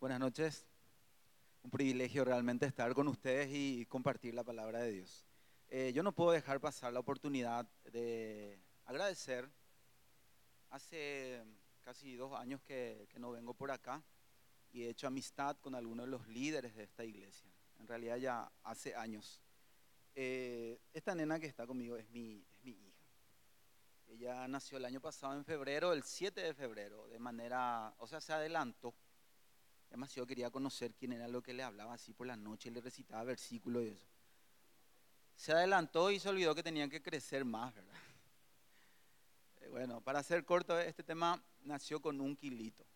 Buenas noches. Un privilegio realmente estar con ustedes y compartir la palabra de Dios. Eh, yo no puedo dejar pasar la oportunidad de agradecer. Hace casi dos años que, que no vengo por acá y he hecho amistad con algunos de los líderes de esta iglesia. En realidad ya hace años. Eh, esta nena que está conmigo es mi, es mi hija. Ella nació el año pasado en febrero, el 7 de febrero, de manera, o sea, se adelantó. Además, yo quería conocer quién era lo que le hablaba así por la noche, le recitaba versículos y eso. Se adelantó y se olvidó que tenía que crecer más, ¿verdad? Eh, bueno, para hacer corto, este tema nació con un kilito,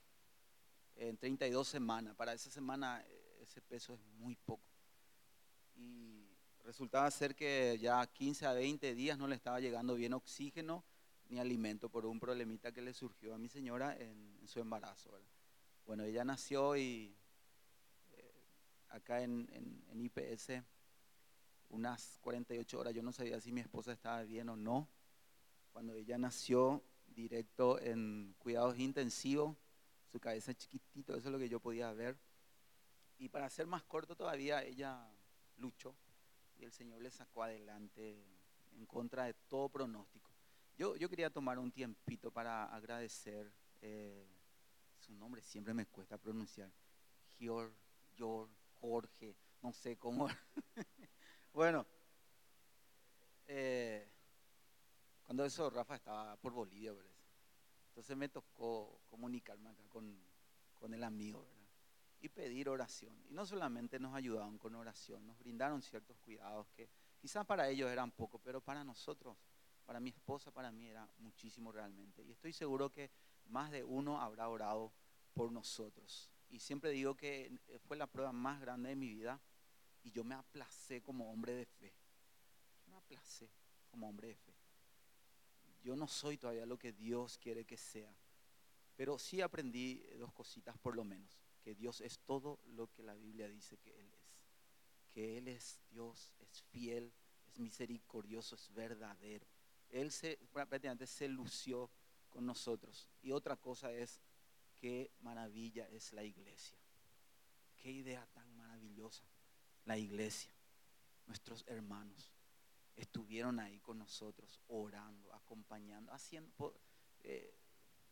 en 32 semanas. Para esa semana eh, ese peso es muy poco. Y resultaba ser que ya 15 a 20 días no le estaba llegando bien oxígeno ni alimento por un problemita que le surgió a mi señora en, en su embarazo. ¿verdad? Bueno, ella nació y eh, acá en, IPS unas 48 horas, yo no sabía si mi esposa estaba bien o no. Cuando ella nació directo en cuidados intensivos, su cabeza chiquitito, eso es lo que yo podía ver. Y para ser más corto todavía, ella luchó y el Señor le sacó adelante en contra de todo pronóstico. Yo, yo quería tomar un tiempito para agradecer. Eh, su nombre siempre me cuesta pronunciar. Gior, Gior, Jorge, no sé cómo. bueno, eh, cuando eso Rafa estaba por Bolivia. Entonces me tocó comunicarme acá con, con el amigo, ¿verdad? Y pedir oración. Y no solamente nos ayudaron con oración, nos brindaron ciertos cuidados que quizás para ellos eran poco, pero para nosotros, para mi esposa, para mí era muchísimo realmente. Y estoy seguro que más de uno habrá orado por nosotros. Y siempre digo que fue la prueba más grande de mi vida y yo me aplacé como hombre de fe. Me aplacé como hombre de fe. Yo no soy todavía lo que Dios quiere que sea, pero sí aprendí dos cositas por lo menos, que Dios es todo lo que la Biblia dice que Él es, que Él es Dios, es fiel, es misericordioso, es verdadero. Él se, prácticamente se lució con nosotros. Y otra cosa es, qué maravilla es la iglesia. Qué idea tan maravillosa. La iglesia, nuestros hermanos, estuvieron ahí con nosotros, orando, acompañando, haciendo, eh,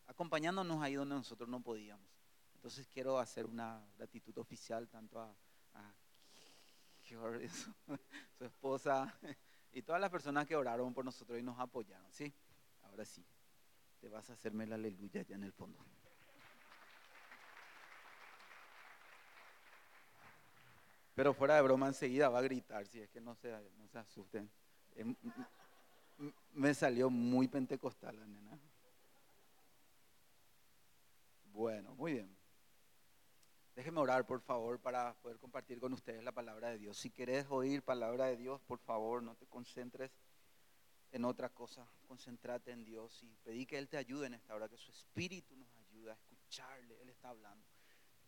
acompañándonos ahí donde nosotros no podíamos. Entonces quiero hacer una gratitud oficial tanto a, a su, su esposa y todas las personas que oraron por nosotros y nos apoyaron. ¿sí? Ahora sí, te vas a hacerme la aleluya ya en el fondo. Pero fuera de broma enseguida va a gritar, si es que no se, no se asusten. Me salió muy pentecostal la nena. Bueno, muy bien. Déjenme orar, por favor, para poder compartir con ustedes la palabra de Dios. Si querés oír palabra de Dios, por favor, no te concentres en otra cosa. Concéntrate en Dios y pedí que Él te ayude en esta hora, que su Espíritu nos ayude a escucharle. Él está hablando.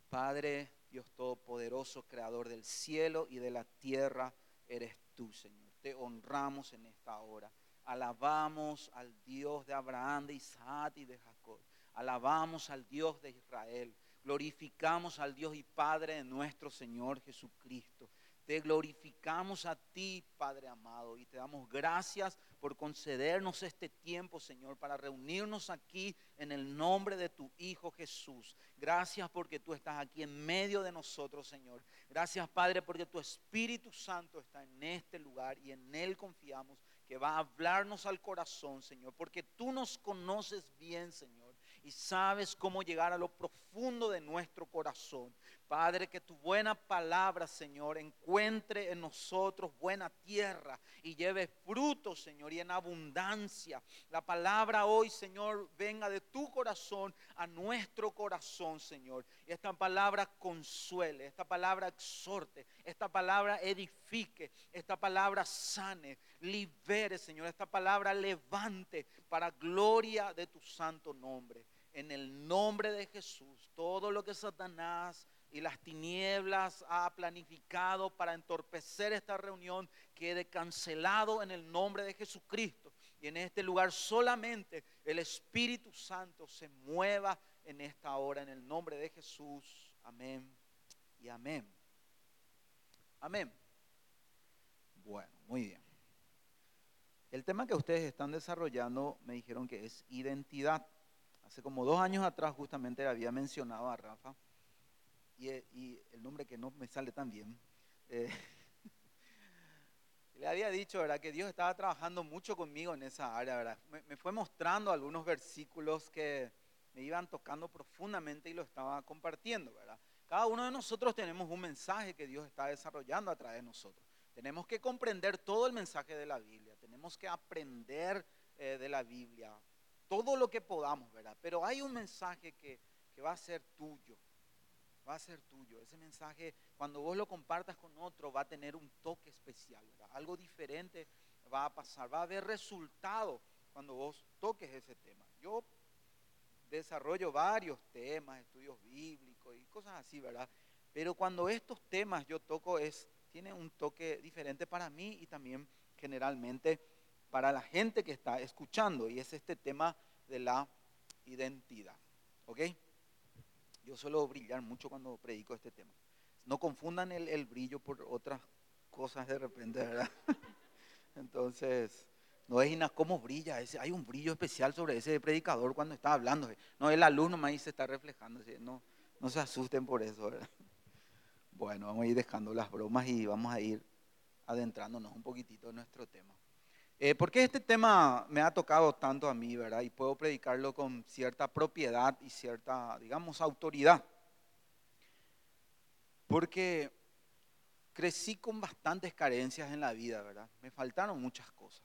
Padre, Dios Todopoderoso, Creador del cielo y de la tierra, eres tú, Señor. Te honramos en esta hora. Alabamos al Dios de Abraham, de Isaac y de Jacob. Alabamos al Dios de Israel. Glorificamos al Dios y Padre de nuestro Señor Jesucristo. Te glorificamos a ti, Padre amado, y te damos gracias por concedernos este tiempo, Señor, para reunirnos aquí en el nombre de tu Hijo Jesús. Gracias porque tú estás aquí en medio de nosotros, Señor. Gracias, Padre, porque tu Espíritu Santo está en este lugar y en Él confiamos que va a hablarnos al corazón, Señor, porque tú nos conoces bien, Señor, y sabes cómo llegar a lo profundo de nuestro corazón. Padre, que tu buena palabra, Señor, encuentre en nosotros buena tierra y lleve fruto, Señor, y en abundancia. La palabra hoy, Señor, venga de tu corazón a nuestro corazón, Señor. Y esta palabra consuele, esta palabra exhorte, esta palabra edifique, esta palabra sane, libere, Señor, esta palabra levante para gloria de tu santo nombre. En el nombre de Jesús, todo lo que Satanás y las tinieblas ha planificado para entorpecer esta reunión quede cancelado en el nombre de Jesucristo. Y en este lugar solamente el Espíritu Santo se mueva en esta hora, en el nombre de Jesús. Amén y amén. Amén. Bueno, muy bien. El tema que ustedes están desarrollando me dijeron que es identidad. Hace como dos años atrás justamente había mencionado a Rafa y, el nombre que no me sale tan bien. Eh, le había dicho, ¿verdad? Que Dios estaba trabajando mucho conmigo en esa área, ¿verdad? Me, fue mostrando algunos versículos que me iban tocando profundamente y lo estaba compartiendo, ¿verdad? Cada uno de nosotros tenemos un mensaje que Dios está desarrollando a través de nosotros. Tenemos que comprender todo el mensaje de la Biblia, tenemos que aprender eh, de la Biblia, todo lo que podamos, ¿verdad? Pero hay un mensaje que, que va a ser tuyo, va a ser tuyo. Ese mensaje, cuando vos lo compartas con otro, va a tener un toque especial, Algo diferente va a pasar, va a haber resultado cuando vos toques ese tema. Yo desarrollo varios temas, estudios bíblicos y cosas así, ¿verdad? Pero cuando estos temas yo toco es tiene un toque diferente para mí y también generalmente para la gente que está escuchando y es este tema de la identidad. ¿Ok? Yo suelo brillar mucho cuando predico este tema. No confundan el, brillo por otras cosas de repente, ¿verdad? Entonces, no es cómo brilla, hay un brillo especial sobre ese predicador cuando está hablando. No, el alumno más ahí se está reflejando, no, no se asusten por eso, ¿verdad? Bueno, vamos a ir dejando las bromas y vamos a ir adentrándonos un poquitito en nuestro tema. Eh, ¿Por qué este tema me ha tocado tanto a mí, verdad? Y puedo predicarlo con cierta propiedad y cierta, digamos, autoridad. Porque crecí con bastantes carencias en la vida, ¿verdad? Me faltaron muchas cosas.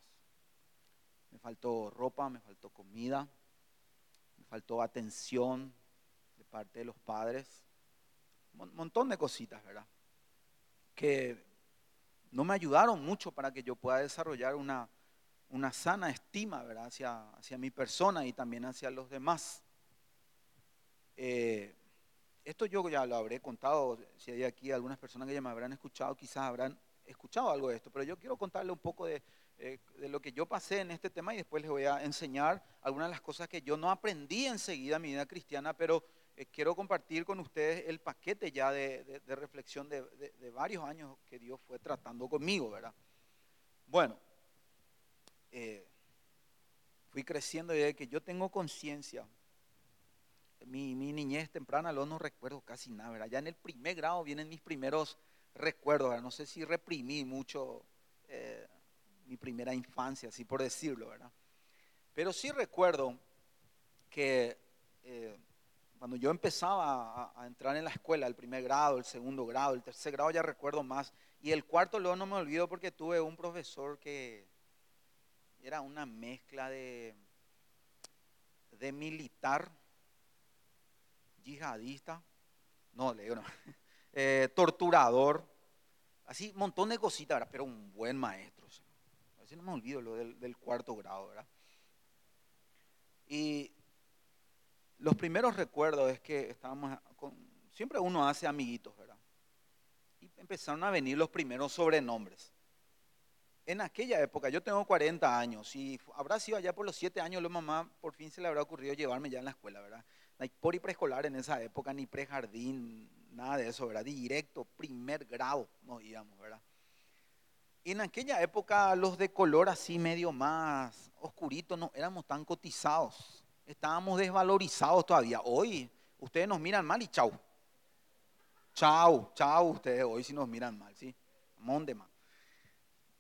Me faltó ropa, me faltó comida, me faltó atención de parte de los padres. Un montón de cositas, ¿verdad? Que no me ayudaron mucho para que yo pueda desarrollar una una sana estima ¿verdad? Hacia, hacia mi persona y también hacia los demás. Eh, esto yo ya lo habré contado, si hay aquí algunas personas que ya me habrán escuchado, quizás habrán escuchado algo de esto, pero yo quiero contarle un poco de, eh, de, lo que yo pasé en este tema y después les voy a enseñar algunas de las cosas que yo no aprendí enseguida en mi vida cristiana, pero eh, quiero compartir con ustedes el paquete ya de, de reflexión de, varios años que Dios fue tratando conmigo, ¿verdad? Bueno, eh, fui creciendo y de que yo tengo conciencia. Mi, niñez temprana, lo no recuerdo casi nada, ¿verdad? Ya en el primer grado vienen mis primeros recuerdos, No sé si reprimí mucho eh, mi primera infancia, así por decirlo, ¿verdad? Pero sí recuerdo que eh, cuando yo empezaba a, entrar en la escuela, el primer grado, el segundo grado, el tercer grado ya recuerdo más, y el cuarto luego no me olvido porque tuve un profesor que, era una mezcla de, de militar, yihadista, no, le digo no, eh, torturador, así un montón de cositas, pero un buen maestro. A veces no me olvido lo del, cuarto grado, ¿verdad? Y los primeros recuerdos es que estábamos con, siempre uno hace amiguitos, ¿verdad? Y empezaron a venir los primeros sobrenombres en aquella época, yo tengo 40 años y habrá sido allá por los 7 años, la mamá por fin se le habrá ocurrido llevarme ya en la escuela, ¿verdad? No hay por y preescolar en esa época, ni prejardín, nada de eso, ¿verdad? Directo, primer grado nos íbamos, ¿verdad? En aquella época los de color así medio más oscurito no éramos tan cotizados, estábamos desvalorizados todavía. Hoy ustedes nos miran mal y chau. Chau, chau ustedes hoy si nos miran mal, ¿sí? Monte más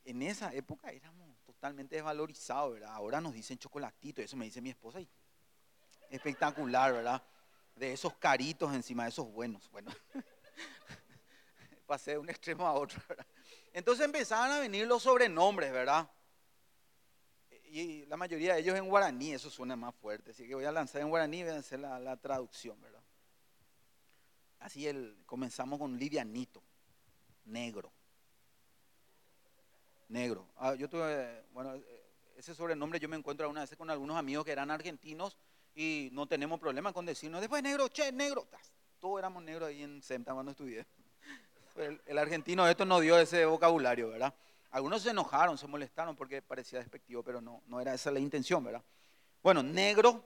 en esa época éramos totalmente desvalorizados, ¿verdad? Ahora nos dicen chocolatito, eso me dice mi esposa. Y espectacular, ¿verdad? De esos caritos encima de esos buenos. Bueno, pasé de un extremo a otro, ¿verdad? Entonces empezaban a venir los sobrenombres, ¿verdad? Y la mayoría de ellos en guaraní, eso suena más fuerte. Así que voy a lanzar en guaraní y voy a hacer la, la traducción, ¿verdad? Así el, comenzamos con livianito, negro negro. Ah, yo tuve, bueno, ese sobrenombre yo me encuentro una vez con algunos amigos que eran argentinos y no tenemos problema con decirnos, después negro, che, negro. Todos éramos negros ahí en SEMTA cuando estudié. El, argentino esto no dio ese vocabulario, ¿verdad? Algunos se enojaron, se molestaron porque parecía despectivo, pero no, no era esa la intención, ¿verdad? Bueno, negro,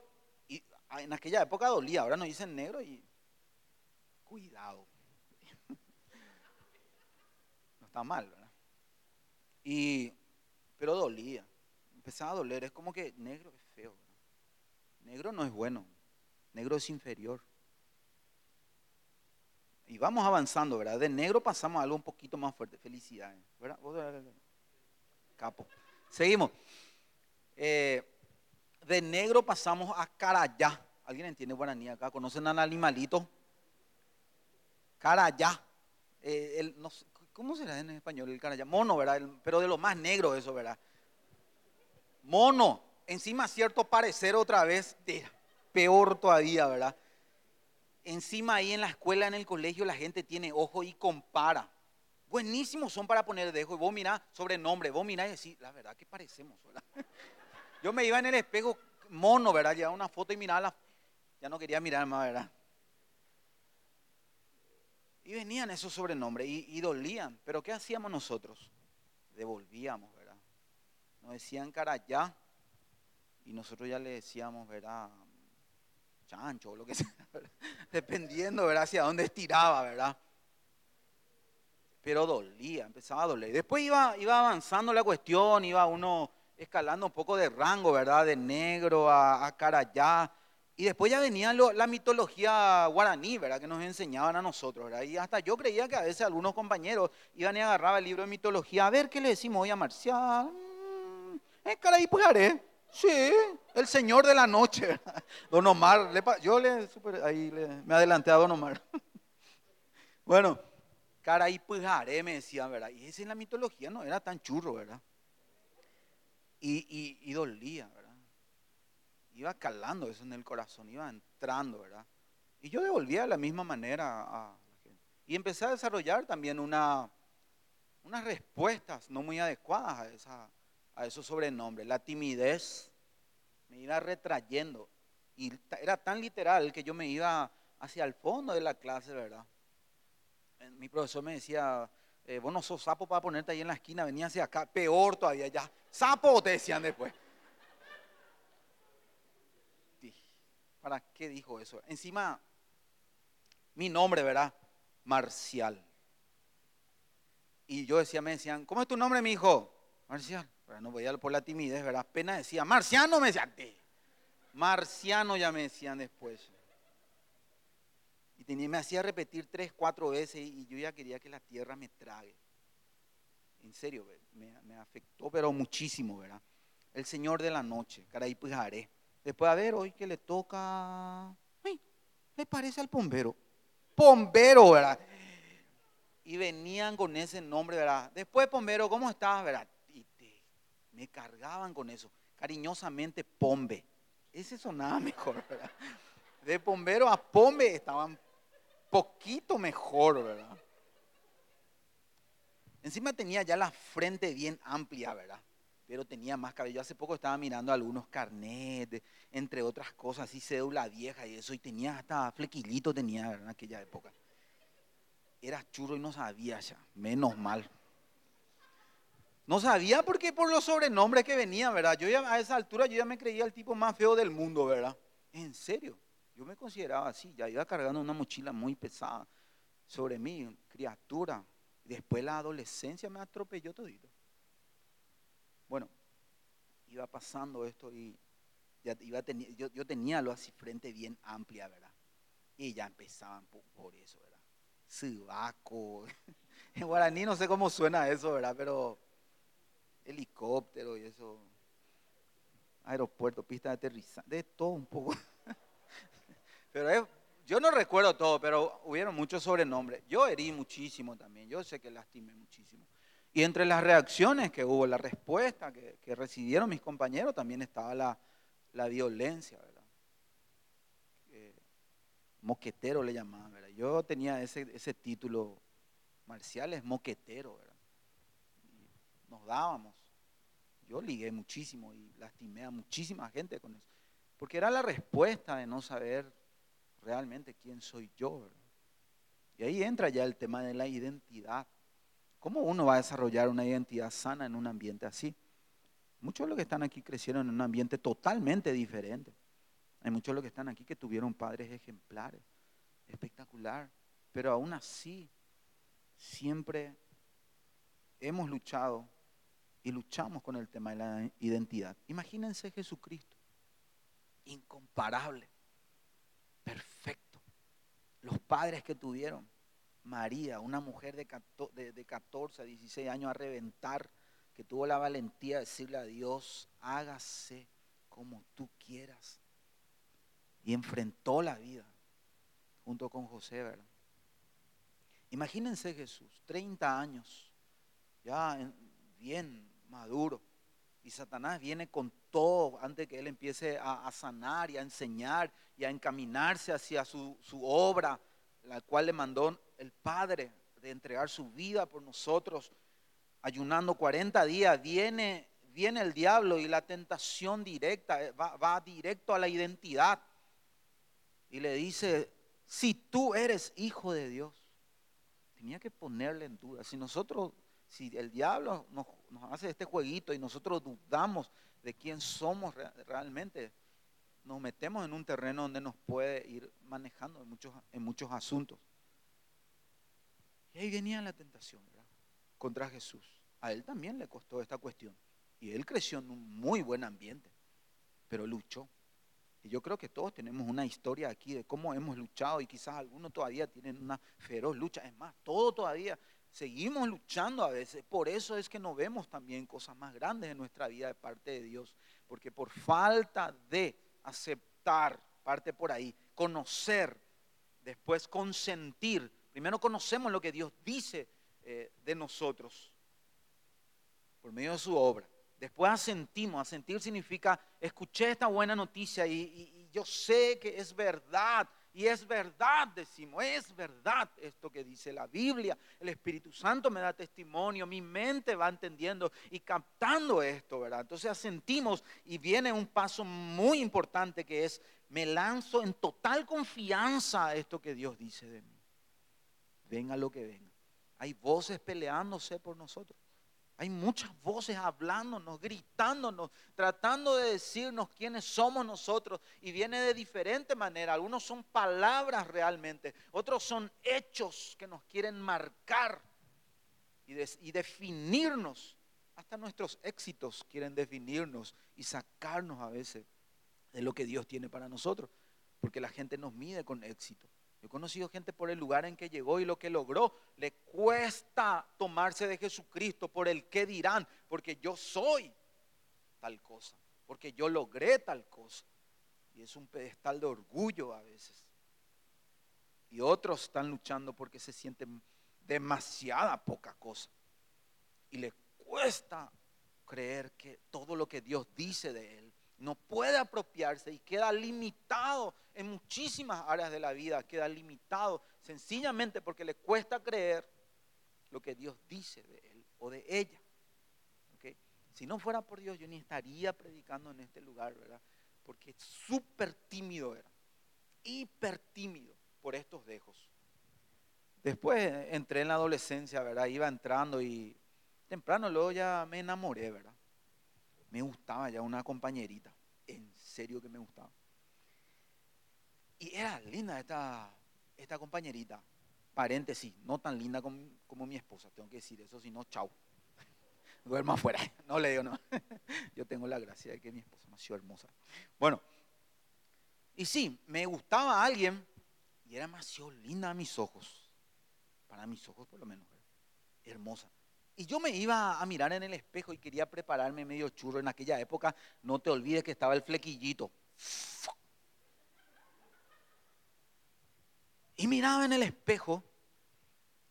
y en aquella época dolía, ahora nos dicen negro y cuidado. No está mal, ¿verdad? Y, pero dolía. Empezaba a doler. Es como que negro es feo. Negro no es bueno. Negro es inferior. Y vamos avanzando, ¿verdad? De negro pasamos a algo un poquito más fuerte. Felicidades, ¿verdad? Capo. Seguimos. Eh, de negro pasamos a carayá. ¿Alguien entiende guaraní acá? ¿Conocen al animalito? Carayá. Eh, ¿Cómo será en español el carayá? Mono, ¿verdad? pero de lo más negro eso, ¿verdad? Mono. Encima cierto parecer otra vez, peor todavía, ¿verdad? Encima ahí en la escuela, en el colegio, la gente tiene ojo y compara. Buenísimos son para poner dejo. Y vos mirá sobrenombre, vos mirá y decís, la verdad que parecemos, ¿verdad? Yo me iba en el espejo mono, ¿verdad? Llevaba una foto y miraba, ya no quería mirar más, ¿verdad? Y venían esos sobrenombres y, dolían. Pero ¿qué hacíamos nosotros? Devolvíamos, ¿verdad? Nos decían cara ya y nosotros ya le decíamos, ¿verdad? Chancho o lo que sea, dependiendo, ¿verdad? Hacia dónde estiraba, ¿verdad? Pero dolía, empezaba a doler. Después iba, iba avanzando la cuestión, iba uno escalando un poco de rango, ¿verdad? De negro a, a carayá. Y después ya venía la mitología guaraní, ¿verdad? Que nos enseñaban a nosotros, ¿verdad? Y hasta yo creía que a veces algunos compañeros iban y agarraban el libro de mitología. A ver, ¿qué le decimos hoy a Marcial? Mm, eh, caray, pues. Sí, el señor de la noche. Don Omar, yo le, ahí me adelanté a Don Omar. Bueno, caray, pues me decían, ¿verdad? Y ese en la mitología no era tan churro, ¿verdad? Y, y dolía, ¿verdad? Iba calando eso en el corazón, iba entrando, ¿verdad? Y yo devolvía de la misma manera a la gente. Y empecé a desarrollar también una, unas respuestas no muy adecuadas a, esa, a esos sobrenombres. La timidez me iba retrayendo. Y era tan literal que yo me iba hacia el fondo de la clase, ¿verdad? Eh, mi profesor me decía, eh, vos no sos sapo para ponerte ahí en la esquina, venía hacia acá, peor todavía ya. Sapo te decían después. ¿Para qué dijo eso? Encima, mi nombre, ¿verdad? Marcial. Y yo decía, me decían, ¿cómo es tu nombre, mi hijo? Marcial. Pero no voy a por la timidez, ¿verdad? Apenas decía, Marciano, me decían, Marciano ya me decían después. Y tenía, me hacía repetir tres, cuatro veces y yo ya quería que la tierra me trague. En serio, me, me afectó, pero muchísimo, ¿verdad? El Señor de la noche, caray, pues haré. Después, a ver, hoy que le toca, le parece al bombero. Bombero, ¿verdad? Y venían con ese nombre, ¿verdad? Después, bombero, ¿cómo estás, verdad? Y me cargaban con eso. Cariñosamente, pombe. Ese sonaba mejor, ¿verdad? De bombero a pombe estaban poquito mejor, ¿verdad? Encima tenía ya la frente bien amplia, ¿verdad? Pero tenía más cabello. Hace poco estaba mirando algunos carnets, entre otras cosas, así cédula vieja y eso, y tenía hasta flequilito tenía en aquella época. Era churro y no sabía ya, menos mal. No sabía porque por los sobrenombres que venían, ¿verdad? Yo ya a esa altura yo ya me creía el tipo más feo del mundo, ¿verdad? En serio, yo me consideraba así, ya iba cargando una mochila muy pesada sobre mí, criatura. Después la adolescencia me atropelló todito. Bueno, iba pasando esto y ya iba yo, yo, tenía lo así frente bien amplia, ¿verdad? Y ya empezaban por, eso, ¿verdad? Subaco. En guaraní no sé cómo suena eso, ¿verdad? Pero helicóptero y eso. Aeropuerto, pista de aterrizaje, de todo un poco. Pero yo no recuerdo todo, pero hubieron muchos sobrenombres. Yo herí muchísimo también, yo sé que lastimé muchísimo. Y entre las reacciones que hubo, la respuesta que, recibieron mis compañeros, también estaba la, violencia, ¿verdad? moquetero le llamaban, ¿verdad? Yo tenía ese, ese título marcial, es moquetero, ¿verdad? nos dábamos. Yo ligué muchísimo y lastimé a muchísima gente con eso. Porque era la respuesta de no saber realmente quién soy yo, ¿verdad? Y ahí entra ya el tema de la identidad. ¿Cómo uno va a desarrollar una identidad sana en un ambiente así? Muchos de los que están aquí crecieron en un ambiente totalmente diferente. Hay muchos de los que están aquí que tuvieron padres ejemplares, espectacular. pero aún así siempre hemos luchado y luchamos con el tema de la identidad. Imagínense Jesucristo, incomparable, perfecto. Los padres que tuvieron, María, una mujer de 14 a 16 años a reventar, que tuvo la valentía de decirle a Dios, hágase como tú quieras. Y enfrentó la vida junto con José, ¿verdad? Imagínense Jesús, 30 años, ya bien maduro, y Satanás viene con todo antes que él empiece a, sanar y a enseñar y a encaminarse hacia su, su obra, la cual le mandó el Padre de entregar su vida por nosotros, ayunando 40 días, viene, viene el diablo y la tentación directa, eh, va, directo a la identidad. Y le dice, si tú eres hijo de Dios, tenía que ponerle en duda. Si nosotros, si el diablo nos, hace este jueguito y nosotros dudamos de quién somos realmente, nos metemos en un terreno donde nos puede ir manejando en muchos, en muchos asuntos. Y ahí venía la tentación. Contra Jesús. A él también le costó esta cuestión. Y él creció en un muy buen ambiente, pero luchó. Y yo creo que todos tenemos una historia aquí de cómo hemos luchado y quizás algunos todavía tienen una feroz lucha. Es más, todos todavía seguimos luchando a veces. Por eso es que no vemos también cosas más grandes en nuestra vida de parte de Dios. Porque por falta de aceptar, parte por ahí, conocer, después consentir Primero conocemos lo que Dios dice eh, de nosotros por medio de su obra. Después asentimos. Asentir significa, escuché esta buena noticia y, y yo sé que es verdad. Y es verdad, decimos, es verdad esto que dice la Biblia. El Espíritu Santo me da testimonio, mi mente va entendiendo y captando esto, ¿verdad? Entonces asentimos y viene un paso muy importante que es, me lanzo en total confianza a esto que Dios dice de mí venga lo que venga. Hay voces peleándose por nosotros. Hay muchas voces hablándonos, gritándonos, tratando de decirnos quiénes somos nosotros. Y viene de diferente manera. Algunos son palabras realmente, otros son hechos que nos quieren marcar y, y definirnos. Hasta nuestros éxitos quieren definirnos y sacarnos a veces de lo que Dios tiene para nosotros. Porque la gente nos mide con éxito. Yo he conocido gente por el lugar en que llegó y lo que logró. Le cuesta tomarse de Jesucristo por el que dirán, porque yo soy tal cosa, porque yo logré tal cosa. Y es un pedestal de orgullo a veces. Y otros están luchando porque se sienten demasiada poca cosa. Y le cuesta creer que todo lo que Dios dice de él no puede apropiarse y queda limitado en muchísimas áreas de la vida, queda limitado sencillamente porque le cuesta creer lo que Dios dice de él o de ella. Si no fuera por Dios, yo ni estaría predicando en este lugar, ¿verdad? Porque súper tímido era, hiper tímido por estos dejos. Después entré en la adolescencia, ¿verdad? Iba entrando y temprano luego ya me enamoré, ¿verdad? me gustaba ya una compañerita. En serio que me gustaba. Y era linda esta, esta compañerita. Paréntesis, no tan linda como, como mi esposa, tengo que decir eso, si no, chau. Duerma afuera. No le digo, no. Yo tengo la gracia de que mi esposa nació hermosa. Bueno, y sí, me gustaba alguien y era demasiado linda a mis ojos. Para mis ojos, por lo menos. Hermosa. Y yo me iba a mirar en el espejo y quería prepararme medio churro. En aquella época, no te olvides que estaba el flequillito. Y miraba en el espejo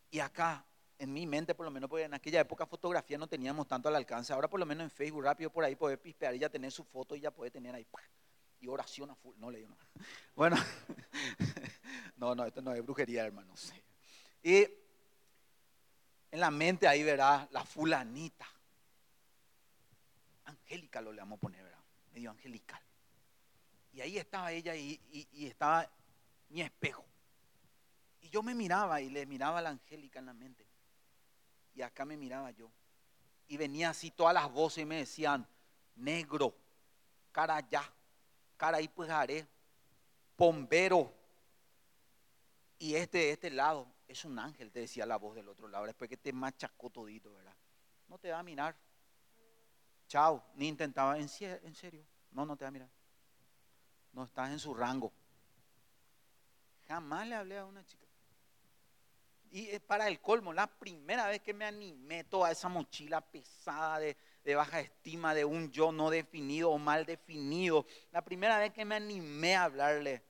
y acá, en mi mente por lo menos, porque en aquella época fotografía no teníamos tanto al alcance. Ahora por lo menos en Facebook rápido por ahí puede pispear y ya tener su foto y ya puede tener ahí. Y oración a full. No le digo nada. Bueno, no, no, esto no es brujería, hermanos. Y en la mente ahí verá la fulanita. Angélica lo le vamos a poner, ¿verdad? Medio angelical. Y ahí estaba ella y, estaba mi espejo. Yo me miraba y le miraba a la angélica en la mente. Y acá me miraba yo. Y venía así todas las voces y me decían, negro, cara allá, cara ahí pues haré, bombero. Y este, este lado es un ángel, te decía la voz del otro lado, después que te machacó todito, ¿verdad? No te va a mirar. Chao, ni intentaba, en serio, no, no te va a mirar. No estás en su rango. Jamás le hablé a una chica. Y para el colmo, la primera vez que me animé toda esa mochila pesada de, baja estima, de un yo no definido o mal definido, la primera vez que me animé a hablarle,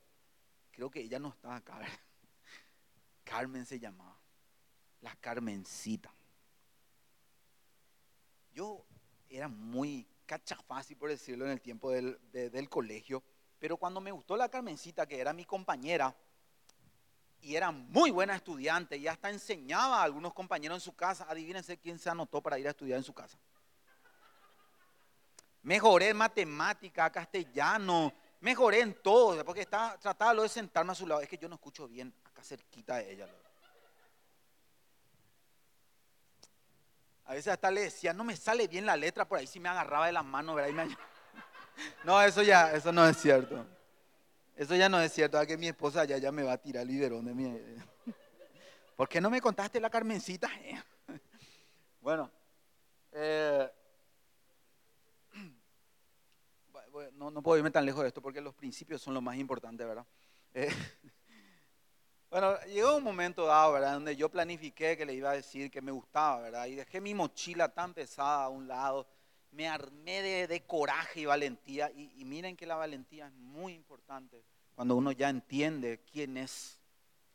creo que ella no estaba acá. Carmen se llamaba, la Carmencita. Yo era muy cachafácil, por decirlo, en el tiempo del, del colegio, pero cuando me gustó la Carmencita, que era mi compañera, y era muy buena estudiante y hasta enseñaba a algunos compañeros en su casa. Adivínense quién se anotó para ir a estudiar en su casa. Mejoré en matemática, castellano, mejoré en todo, porque estaba, trataba de sentarme a su lado. Es que yo no escucho bien acá cerquita de ella. A veces hasta le decía, no me sale bien la letra, por ahí si me agarraba de las manos, ¿verdad? No, eso ya, eso no es cierto. Eso ya no es cierto, a que mi esposa ya, ya me va a tirar el de mi... ¿Por qué no me contaste la Carmencita? bueno, eh, no, no, puedo irme tan lejos de esto porque los principios son lo más importante, ¿verdad? Eh, bueno, llegó un momento dado, ¿verdad? Donde yo planifiqué que le iba a decir que me gustaba, ¿verdad? Y dejé mi mochila tan pesada a un lado me armé de, coraje y valentía. Y, miren que la valentía es muy importante cuando uno ya entiende quién es.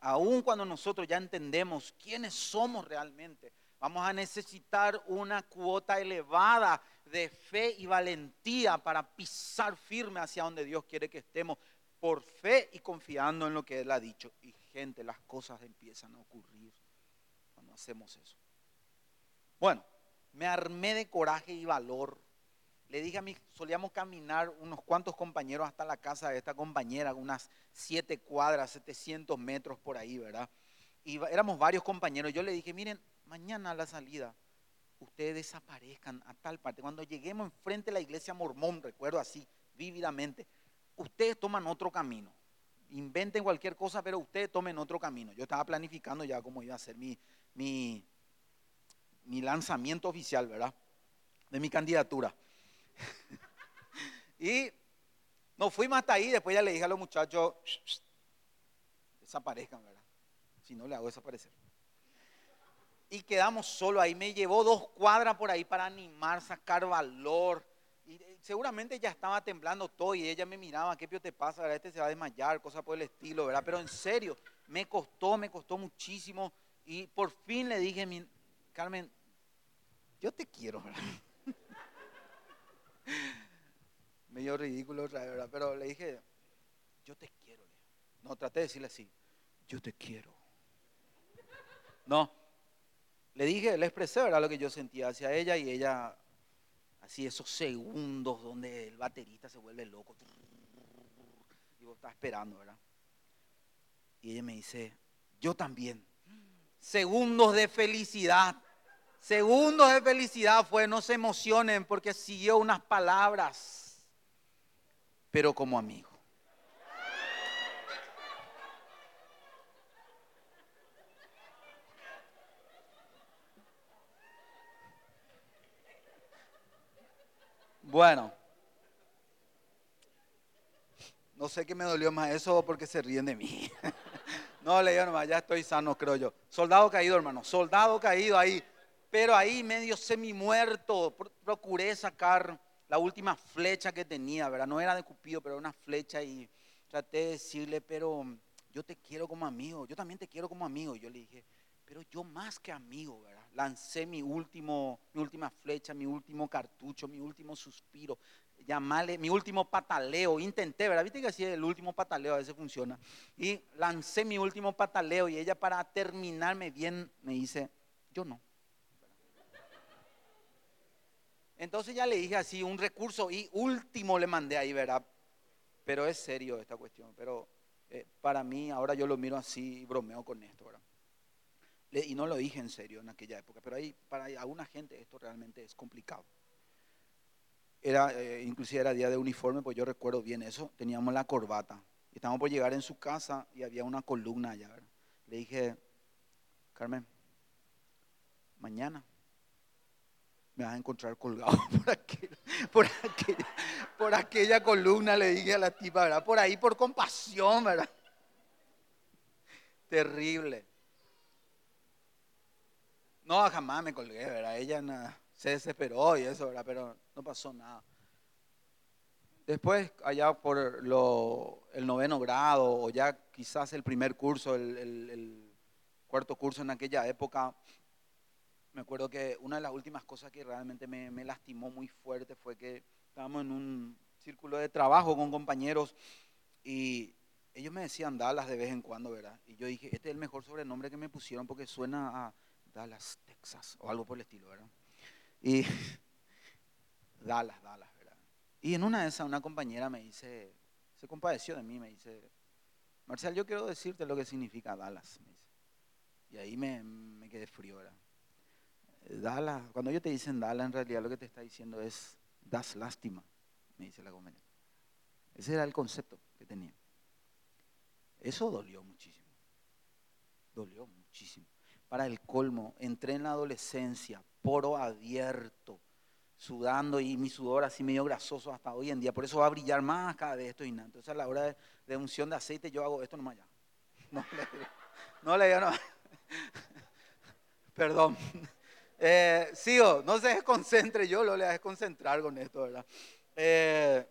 Aún cuando nosotros ya entendemos quiénes somos realmente, vamos a necesitar una cuota elevada de fe y valentía para pisar firme hacia donde Dios quiere que estemos, por fe y confiando en lo que Él ha dicho. Y gente, las cosas empiezan a ocurrir cuando hacemos eso. Bueno me armé de coraje y valor. Le dije a mí, solíamos caminar unos cuantos compañeros hasta la casa de esta compañera, unas siete cuadras, 700 metros por ahí, ¿verdad? Y éramos varios compañeros. Yo le dije, miren, mañana a la salida, ustedes desaparezcan a tal parte. Cuando lleguemos enfrente de la iglesia mormón, recuerdo así, vívidamente, ustedes toman otro camino. Inventen cualquier cosa, pero ustedes tomen otro camino. Yo estaba planificando ya cómo iba a ser mi, mi, mi lanzamiento oficial, ¿verdad? De mi candidatura. Y nos fuimos hasta ahí, después ya le dije a los muchachos, desaparezcan, ¿verdad? Si no, le hago desaparecer. Y quedamos solo ahí. Me llevó dos cuadras por ahí para animar, sacar valor. Y eh, seguramente ya estaba temblando todo y ella me miraba, ¿qué pio te pasa? ¿verdad? Este se va a desmayar, cosas por el estilo, ¿verdad? Pero en serio, me costó, me costó muchísimo. Y por fin le dije, Carmen, yo te quiero, ¿verdad? Medio ridículo otra vez, ¿verdad? Pero le dije, yo te quiero. No, traté de decirle así, yo te quiero. No, le dije, le expresé. Lo que yo sentía hacia ella y ella, así esos segundos donde el baterista se vuelve loco. Y vos estás esperando, ¿verdad? Y ella me dice, yo también segundos de felicidad. Segundos de felicidad fue, no se emocionen porque siguió unas palabras, pero como amigo. Bueno, no sé qué me dolió más eso porque se ríen de mí. No, le digo nomás, ya estoy sano, creo yo. Soldado caído, hermano, soldado caído ahí. Pero ahí medio semi muerto, procuré sacar la última flecha que tenía, ¿verdad? No era de Cupido, pero era una flecha y traté de decirle, pero yo te quiero como amigo, yo también te quiero como amigo. Y yo le dije, pero yo más que amigo, ¿verdad? Lancé mi, último, mi última flecha, mi último cartucho, mi último suspiro llamarle mi último pataleo, intenté, ¿verdad? Viste que así el último pataleo a veces funciona. Y lancé mi último pataleo y ella para terminarme bien me dice, yo no. Entonces ya le dije así un recurso y último le mandé ahí, ¿verdad? Pero es serio esta cuestión, pero eh, para mí ahora yo lo miro así y bromeo con esto, ¿verdad? y no lo dije en serio en aquella época, pero ahí para alguna gente esto realmente es complicado era, eh, inclusive era día de uniforme, pues yo recuerdo bien eso, teníamos la corbata. Estábamos por llegar en su casa y había una columna allá, Le dije, Carmen, mañana me vas a encontrar colgado por, por, aquella, por aquella columna, le dije a la tipa, ¿verdad? Por ahí, por compasión, ¿verdad? Terrible. No, jamás me colgué, ¿verdad? Ella se desesperó y eso, ¿verdad? Pero no pasó nada. Después, allá por lo, el noveno grado, o ya quizás el primer curso, el cuarto curso en aquella época, me acuerdo que una de las últimas cosas que realmente me, me, lastimó muy fuerte fue que estábamos en un círculo de trabajo con compañeros y ellos me decían Dallas de vez en cuando, ¿verdad? Y yo dije, este es el mejor sobrenombre que me pusieron porque suena a Dallas, Texas, o algo por el estilo, ¿verdad? Y Dallas, Dallas, ¿verdad? Y en una de esas una compañera me dice, se compadeció de mí, me dice, Marcial, yo quiero decirte lo que significa Dallas, me dice. Y ahí me, me quedé frío, ¿verdad? Dala, cuando ellos te dicen dala, en realidad lo que te está diciendo es das lástima, me dice la compañera. Ese era el concepto que tenía. Eso dolió muchísimo. Dolió muchísimo. Para el colmo, entré en la adolescencia, poro abierto, sudando y mi sudor así medio grasoso hasta hoy en día. Por eso va a brillar más cada vez esto y nada. Entonces a la hora de, unción de aceite yo hago esto nomás ya. No le, no le digo. Perdón. Eh, sigo, no se desconcentre, yo lo le voy a desconcentrar con esto, ¿verdad? Eh,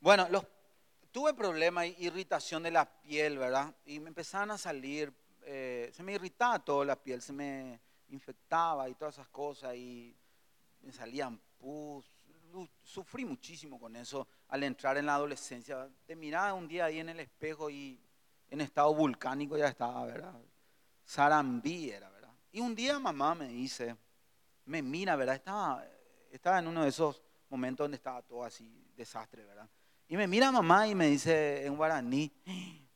bueno, los, tuve problemas, irritación de la piel, ¿verdad? Y me empezaban a salir, eh, se me irritaba toda la piel, se me infectaba y todas esas cosas y me salían pus. Sufrí muchísimo con eso al entrar en la adolescencia. Te miraba un día ahí en el espejo y en estado volcánico ya estaba, ¿verdad? Sarambí era, y un día mamá me dice, me mira, ¿verdad? Estaba, estaba en uno de esos momentos donde estaba todo así, desastre, ¿verdad? Y me mira mamá y me dice en guaraní,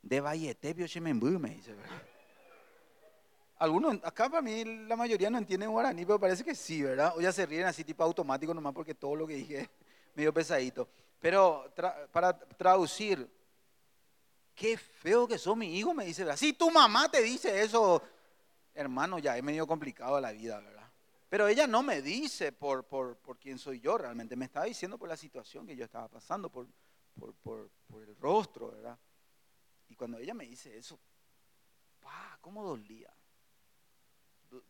de Vallete, me dice, ¿verdad? Algunos, acá para mí la mayoría no entienden guaraní, pero parece que sí, ¿verdad? O ya se ríen así tipo automático nomás porque todo lo que dije es medio pesadito. Pero para traducir, qué feo que sos mi hijo, me dice, ¿verdad? Si tu mamá te dice eso, hermano, ya es medio complicado la vida, ¿verdad? Pero ella no me dice por, por, por quién soy yo realmente, me estaba diciendo por la situación que yo estaba pasando, por, por, por, por el rostro, ¿verdad? Y cuando ella me dice eso, ¡pah! ¿Cómo dolía?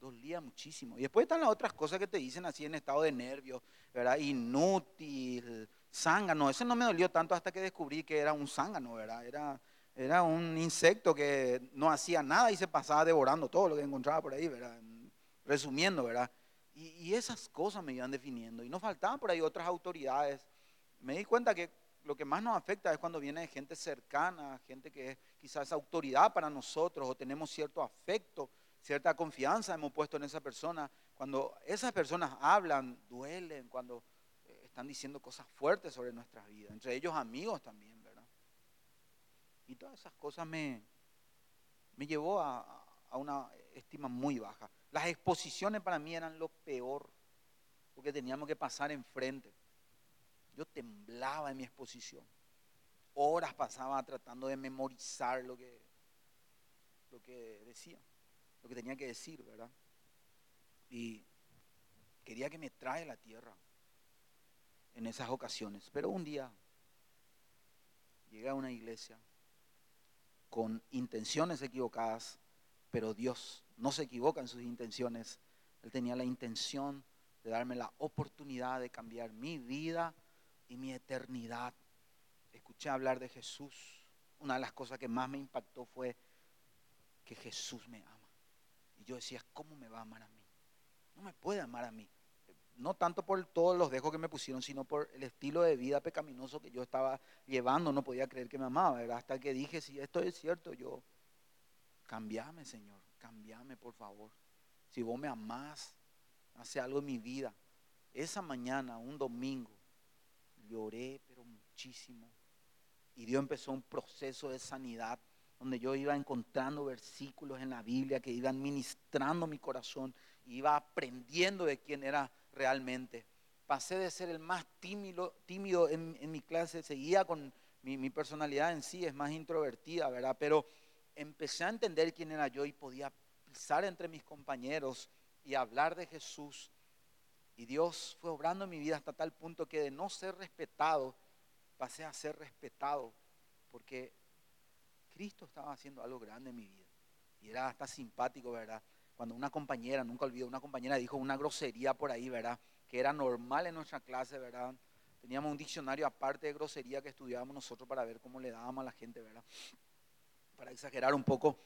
dolía muchísimo. Y después están las otras cosas que te dicen así en estado de nervios, ¿verdad? Inútil, zángano. Ese no me dolió tanto hasta que descubrí que era un zángano, ¿verdad? Era era un insecto que no hacía nada y se pasaba devorando todo lo que encontraba por ahí. Resumiendo, ¿verdad? Y, esas cosas me iban definiendo. Y no faltaban por ahí otras autoridades. Me di cuenta que lo que más nos afecta es cuando viene gente cercana, gente que es quizás autoridad para nosotros o tenemos cierto afecto, cierta confianza hemos puesto en esa persona. Cuando esas personas hablan, duelen, cuando eh, están diciendo cosas fuertes sobre nuestras vidas, entre ellos amigos también. Y todas esas cosas me, me llevó a, una estima muy baja. Las exposiciones para mí eran lo peor, porque teníamos que pasar enfrente. Yo temblaba en mi exposición. Horas pasaba tratando de memorizar lo que, lo que decía, lo que tenía que decir, ¿verdad? Y quería que me trae la tierra en esas ocasiones. Pero un día llegué a una iglesia con intenciones equivocadas, pero Dios no se equivoca en sus intenciones. Él tenía la intención de darme la oportunidad de cambiar mi vida y mi eternidad. Escuché hablar de Jesús. Una de las cosas que más me impactó fue que Jesús me ama. Y yo decía, ¿cómo me va a amar a mí? No me puede amar a mí no tanto por todos los dejos que me pusieron, sino por el estilo de vida pecaminoso que yo estaba llevando. No podía creer que me amaba, Hasta que dije, si esto es cierto, yo, cambiame, Señor, cambiame, por favor. Si vos me amás, hace algo en mi vida. Esa mañana, un domingo, lloré, pero muchísimo. Y Dios empezó un proceso de sanidad donde yo iba encontrando versículos en la Biblia que iban ministrando mi corazón, iba aprendiendo de quién era realmente. Pasé de ser el más tímido, tímido en, mi clase, seguía con mi, personalidad en sí, es más introvertida, ¿verdad? Pero empecé a entender quién era yo y podía pisar entre mis compañeros y hablar de Jesús. Y Dios fue obrando en mi vida hasta tal punto que de no ser respetado, pasé a ser respetado, porque Cristo estaba haciendo algo grande en mi vida. Y era hasta simpático, ¿verdad? Cuando una compañera, nunca olvido, una compañera dijo una grosería por ahí, ¿verdad? Que era normal en nuestra clase, ¿verdad? Teníamos un diccionario aparte de grosería que estudiábamos nosotros para ver cómo le dábamos a la gente, ¿verdad? Para exagerar un poco.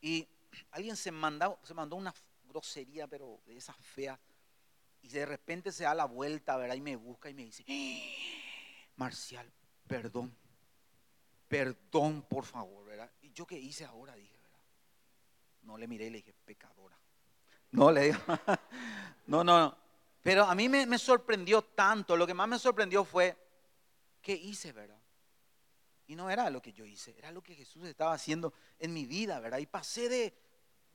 Y alguien se, mandó, se mandó una grosería, pero de esas feas. Y de repente se da la vuelta, ¿verdad? Y me busca y me dice, ¡Ah! Marcial, perdón. Perdón, por favor, ¿verdad? ¿Y yo qué hice ahora? Dije. No le miré y le dije, pecadora. No le digo, no, no, no. Pero a mí me, sorprendió tanto, lo que más me sorprendió fue, ¿qué hice, verdad? Y no era lo que yo hice, era lo que Jesús estaba haciendo en mi vida, ¿verdad? Y pasé de,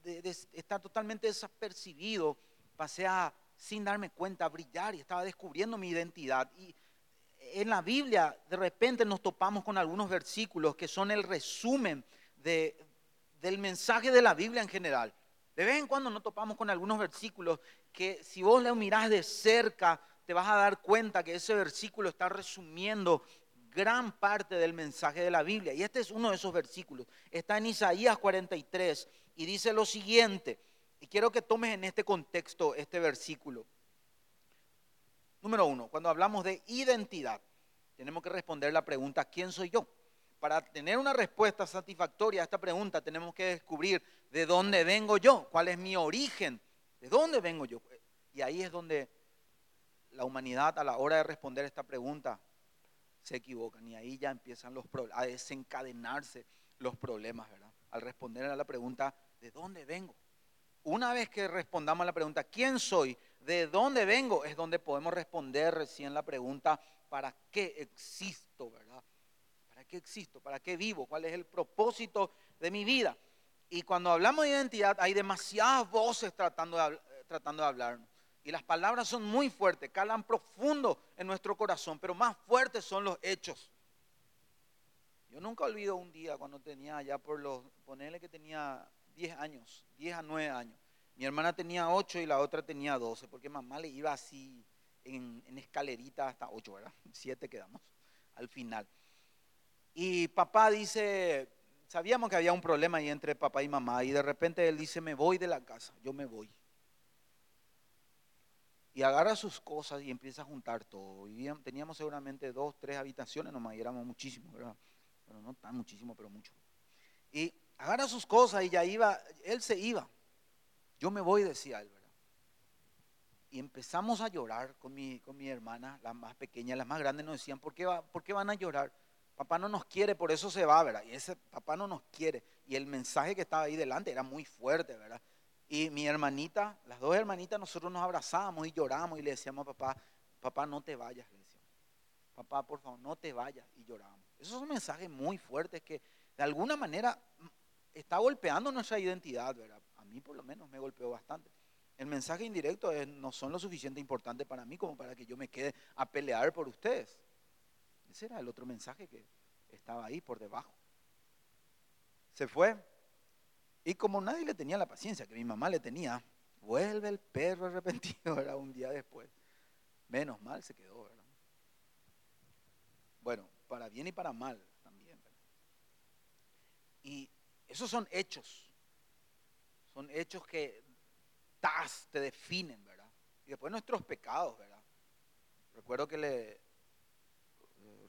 de, estar totalmente desapercibido, pasé a, sin darme cuenta, a brillar y estaba descubriendo mi identidad. Y en la Biblia de repente nos topamos con algunos versículos que son el resumen de, del mensaje de la Biblia en general. De vez en cuando nos topamos con algunos versículos que si vos lo mirás de cerca, te vas a dar cuenta que ese versículo está resumiendo gran parte del mensaje de la Biblia. Y este es uno de esos versículos. Está en Isaías 43 y dice lo siguiente. Y quiero que tomes en este contexto este versículo. Número uno, cuando hablamos de identidad, tenemos que responder la pregunta, ¿quién soy yo? Para tener una respuesta satisfactoria a esta pregunta, tenemos que descubrir de dónde vengo yo, cuál es mi origen, de dónde vengo yo. Y ahí es donde la humanidad a la hora de responder esta pregunta se equivocan y ahí ya empiezan los a desencadenarse los problemas, ¿verdad? Al responder a la pregunta, ¿de dónde vengo? Una vez que respondamos a la pregunta, ¿quién soy? ¿De dónde vengo? Es donde podemos responder recién la pregunta, ¿para qué existo? ¿Verdad? ¿Para qué existo? ¿Para qué vivo? ¿Cuál es el propósito de mi vida? Y cuando hablamos de identidad, hay demasiadas voces tratando de, tratando de hablarnos. Y las palabras son muy fuertes, calan profundo en nuestro corazón, pero más fuertes son los hechos. Yo nunca olvido un día cuando tenía ya por los, ponerle que tenía 10 años, 10 a 9 años. Mi hermana tenía 8 y la otra tenía 12, porque mamá le iba así en, en escalerita hasta 8, ¿verdad? 7 quedamos al final. Y papá dice, sabíamos que había un problema ahí entre papá y mamá, y de repente él dice, me voy de la casa, yo me voy y agarra sus cosas y empieza a juntar todo. teníamos seguramente dos, tres habitaciones nomás, y éramos muchísimos, ¿verdad? Bueno, no tan muchísimo, pero mucho. Y agarra sus cosas y ya iba, él se iba. Yo me voy, decía él, ¿verdad? Y empezamos a llorar con mi, con mi hermana, la más pequeña, las más grandes nos decían, ¿por qué, va, ¿por qué van a llorar? Papá no nos quiere, por eso se va, ¿verdad? Y ese papá no nos quiere. Y el mensaje que estaba ahí delante era muy fuerte, ¿verdad? Y mi hermanita, las dos hermanitas, nosotros nos abrazábamos y lloramos y le decíamos a papá, papá, no te vayas, le. Papá, por favor, no te vayas. Y llorábamos. Esos son mensajes muy fuertes que de alguna manera está golpeando nuestra identidad, ¿verdad? A mí por lo menos me golpeó bastante. El mensaje indirecto es, no son lo suficiente importante para mí como para que yo me quede a pelear por ustedes. Ese era el otro mensaje que estaba ahí por debajo. Se fue, y como nadie le tenía la paciencia que mi mamá le tenía, vuelve el perro arrepentido, era un día después. Menos mal se quedó, ¿verdad? Bueno, para bien y para mal también, ¿verdad? Y esos son hechos. Son hechos que tas, te definen, ¿verdad? Y después nuestros pecados, ¿verdad? Recuerdo que le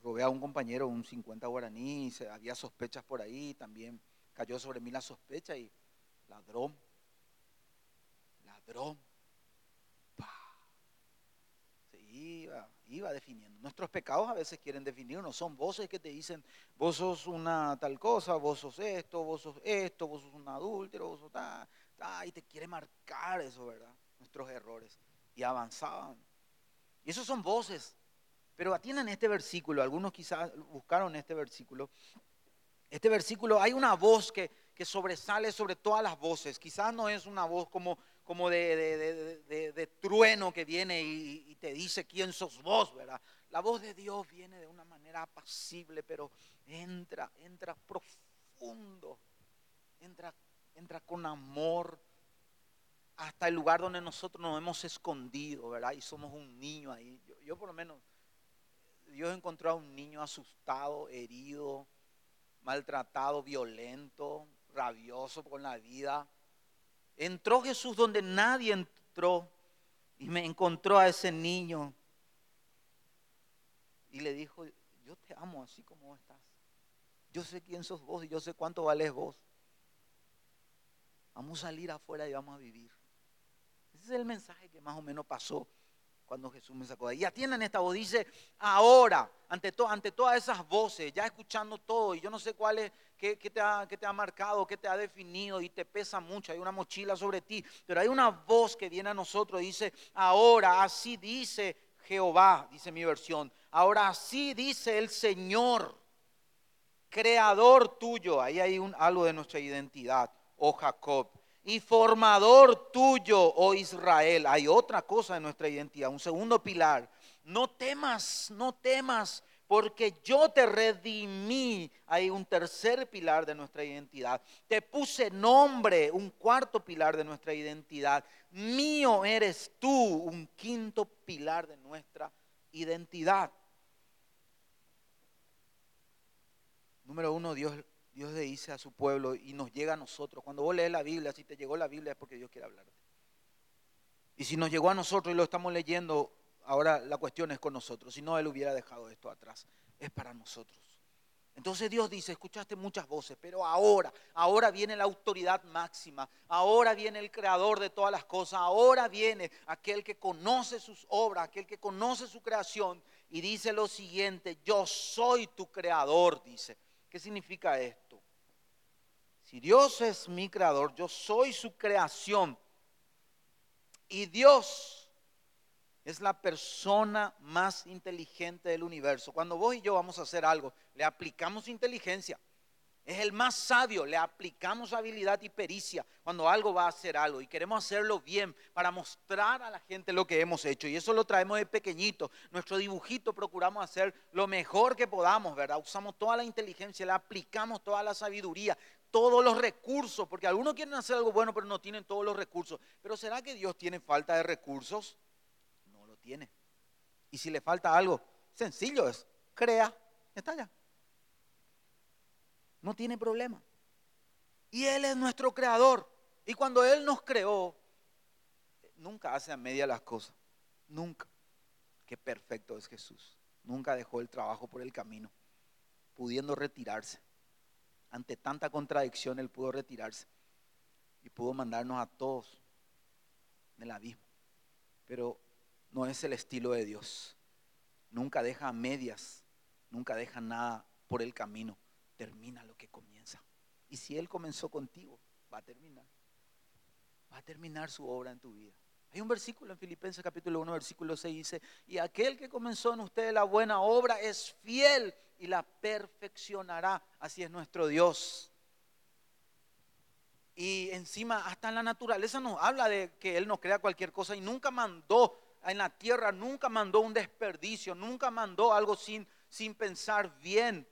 robé a un compañero un 50 guaraní, había sospechas por ahí también cayó sobre mí la sospecha y ladrón, ladrón, se iba, iba definiendo. Nuestros pecados a veces quieren definirnos, son voces que te dicen, vos sos una tal cosa, vos sos esto, vos sos esto, vos sos un adúltero, vos sos tal, y te quiere marcar eso, ¿verdad? Nuestros errores. Y avanzaban. Y esos son voces. Pero atienden este versículo, algunos quizás buscaron este versículo este versículo hay una voz que, sobresale sobre todas las voces. Quizás no es una voz como, como de, trueno que viene y, te dice quién sos vos, ¿verdad? La voz de Dios viene de una manera apacible, pero entra, entra profundo entra, entra con amor hasta el lugar donde nosotros nos hemos escondido, ¿verdad? Y somos un niño ahí. Yo por lo menos, Dios encontró a un niño asustado, herido, maltratado, violento, rabioso con la vida. Entró Jesús donde nadie entró y me encontró a ese niño y le dijo, yo te amo así como estás. Yo sé quién sos vos y yo sé cuánto vales vos. Vamos a salir afuera y vamos a vivir. Ese es el mensaje que más o menos pasó cuando Jesús me sacó de ahí. Ya tienen esta voz, dice, ahora, ante, ante todas esas voces, ya escuchando todo, y yo no sé cuál es, qué, te ha, qué te ha marcado, qué te ha definido, y te pesa mucho, hay una mochila sobre ti, pero hay una voz que viene a nosotros, dice, ahora, así dice Jehová, dice mi versión, ahora así dice el Señor, creador tuyo, ahí hay un, algo de nuestra identidad, oh Jacob y formador tuyo, oh Israel. Hay otra cosa en nuestra identidad, un segundo pilar. No temas, no temas, porque yo te redimí. Hay un tercer pilar de nuestra identidad. Te puse nombre, un cuarto pilar de nuestra identidad. Mío eres tú, un quinto pilar de nuestra identidad. Número uno, Dios Dios le dice a su pueblo y nos llega a nosotros. Cuando vos lees la Biblia, si te llegó la Biblia es porque Dios quiere hablarte. Y si nos llegó a nosotros y lo estamos leyendo, ahora la cuestión es con nosotros. Si no, Él hubiera dejado esto atrás. Es para nosotros. Entonces Dios dice, escuchaste muchas voces, pero ahora, ahora viene la autoridad máxima, ahora viene el creador de todas las cosas, ahora viene aquel que conoce sus obras, aquel que conoce su creación y dice lo siguiente, yo soy tu creador, dice. ¿Qué significa esto? Si Dios es mi creador, yo soy su creación. Y Dios es la persona más inteligente del universo. Cuando vos y yo vamos a hacer algo, le aplicamos inteligencia. Es el más sabio, le aplicamos habilidad y pericia cuando algo va a hacer algo y queremos hacerlo bien para mostrar a la gente lo que hemos hecho. Y eso lo traemos de pequeñito. Nuestro dibujito procuramos hacer lo mejor que podamos, ¿verdad? Usamos toda la inteligencia, le aplicamos toda la sabiduría, todos los recursos, porque algunos quieren hacer algo bueno pero no tienen todos los recursos. Pero ¿será que Dios tiene falta de recursos? No lo tiene. Y si le falta algo, sencillo es, crea, está allá no tiene problema. Y Él es nuestro creador. Y cuando Él nos creó, nunca hace a media las cosas. Nunca. Qué perfecto es Jesús. Nunca dejó el trabajo por el camino, pudiendo retirarse. Ante tanta contradicción, Él pudo retirarse y pudo mandarnos a todos del abismo. Pero no es el estilo de Dios. Nunca deja a medias, nunca deja nada por el camino termina lo que comienza. Y si Él comenzó contigo, va a terminar. Va a terminar su obra en tu vida. Hay un versículo en Filipenses capítulo 1, versículo 6 dice, y aquel que comenzó en ustedes la buena obra es fiel y la perfeccionará. Así es nuestro Dios. Y encima, hasta en la naturaleza nos habla de que Él nos crea cualquier cosa y nunca mandó en la tierra, nunca mandó un desperdicio, nunca mandó algo sin, sin pensar bien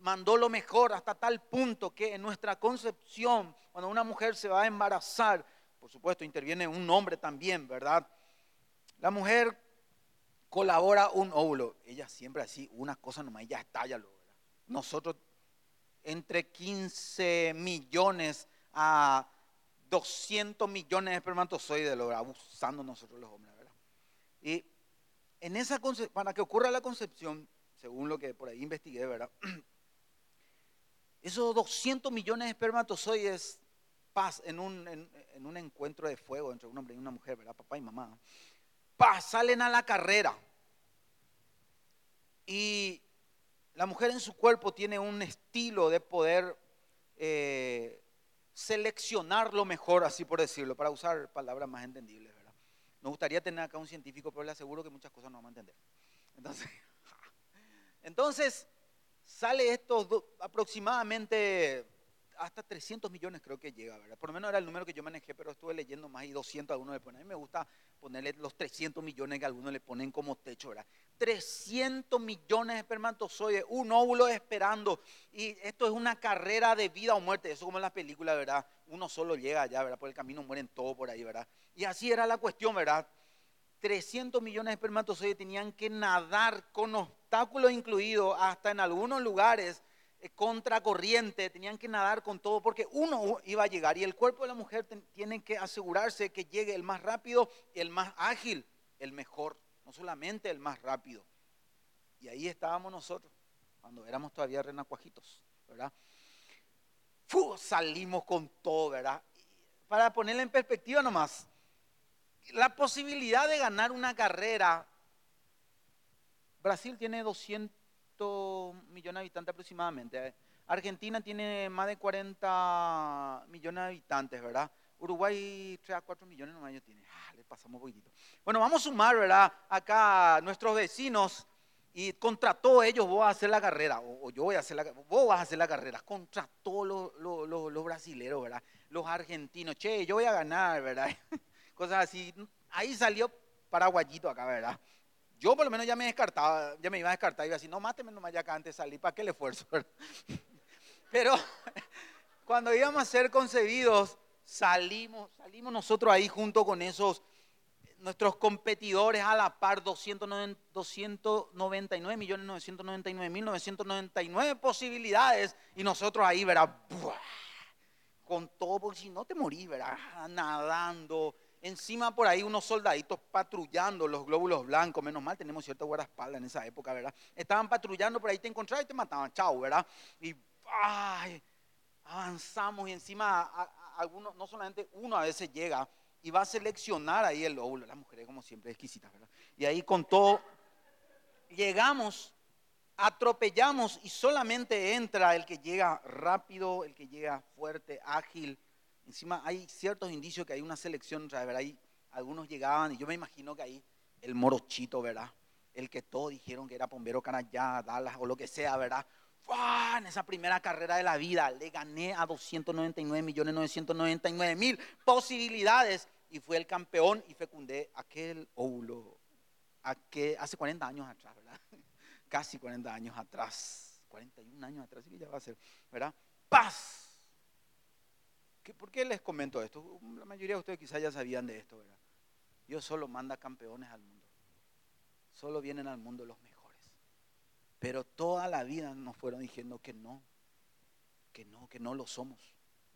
mandó lo mejor hasta tal punto que en nuestra concepción, cuando una mujer se va a embarazar, por supuesto interviene un hombre también, ¿verdad? La mujer colabora un óvulo. Ella siempre así, una cosa nomás, ya estalla. ¿verdad? Nosotros entre 15 millones a 200 millones de espermatozoides, lo abusando nosotros los hombres, ¿verdad? Y en esa para que ocurra la concepción, según lo que por ahí investigué, ¿verdad? Esos 200 millones de espermatozoides paz, en, un, en, un encuentro de fuego entre un hombre y una mujer, ¿verdad? Papá y mamá. Paz, salen a la carrera. Y la mujer en su cuerpo tiene un estilo de poder eh, seleccionar lo mejor, así por decirlo, para usar palabras más entendibles, ¿verdad? Nos gustaría tener acá un científico, pero le aseguro que muchas cosas no vamos a entender. Entonces, entonces sale estos aproximadamente hasta 300 millones creo que llega, ¿verdad? Por lo menos era el número que yo manejé, pero estuve leyendo más y 200 algunos después. A mí me gusta ponerle los 300 millones que algunos le ponen como techo, ¿verdad? 300 millones de espermatozoides, un óvulo esperando. Y esto es una carrera de vida o muerte. Eso como en las películas, ¿verdad? Uno solo llega allá, ¿verdad? Por el camino mueren todos por ahí, ¿verdad? Y así era la cuestión, ¿verdad? 300 millones de espermatozoides tenían que nadar con obstáculos incluidos, hasta en algunos lugares eh, contracorriente, tenían que nadar con todo porque uno iba a llegar y el cuerpo de la mujer tiene que asegurarse que llegue el más rápido, el más ágil, el mejor, no solamente el más rápido. Y ahí estábamos nosotros, cuando éramos todavía renacuajitos, ¿verdad? salimos con todo, ¿verdad? Para ponerle en perspectiva nomás, la posibilidad de ganar una carrera, Brasil tiene 200 millones de habitantes aproximadamente. Argentina tiene más de 40 millones de habitantes, ¿verdad? Uruguay 3 a 4 millones nomás ellos tiene. Ah, le pasamos poquitito. Bueno, vamos a sumar, ¿verdad? Acá nuestros vecinos y contra todos ellos vos vas a hacer la carrera, o, yo voy a hacer la vos vas a hacer la carrera, contra todos los, los, los brasileros, ¿verdad? Los argentinos, che, yo voy a ganar, ¿verdad? Cosas así. Ahí salió paraguayito acá, ¿verdad? Yo por lo menos ya me descartaba, ya me iba a descartar, iba a decir, no, máteme nomás ya acá antes de salir, ¿para qué el esfuerzo? Pero cuando íbamos a ser concebidos, salimos, salimos nosotros ahí junto con esos, nuestros competidores a la par, 299 millones 999 mil 999 posibilidades, y nosotros ahí, ¿verdad? Con todo, porque si no te morís, ¿verdad? Nadando, encima por ahí unos soldaditos patrullando los glóbulos blancos, menos mal tenemos cierta guardaespaldas en esa época, ¿verdad? Estaban patrullando por ahí, te encontraban y te mataban, chao, ¿verdad? Y avanzamos y encima algunos, no solamente uno a veces llega y va a seleccionar ahí el óvulo, las mujeres como siempre exquisitas, ¿verdad? Y ahí con todo, llegamos, atropellamos y solamente entra el que llega rápido, el que llega fuerte, ágil, Encima hay ciertos indicios que hay una selección, ¿verdad? Ahí algunos llegaban y yo me imagino que ahí el morochito, ¿verdad? El que todos dijeron que era Pombero Canallá, Dallas o lo que sea, ¿verdad? En esa primera carrera de la vida le gané a 299 millones 999 mil posibilidades y fue el campeón y fecundé aquel óvulo aquel, hace 40 años atrás. Casi 40 años atrás, 41 años atrás, sí que ya va a ser, ¿verdad? Paz ¿Por qué les comento esto? La mayoría de ustedes quizás ya sabían de esto, ¿verdad? Dios solo manda campeones al mundo. Solo vienen al mundo los mejores. Pero toda la vida nos fueron diciendo que no, que no, que no lo somos.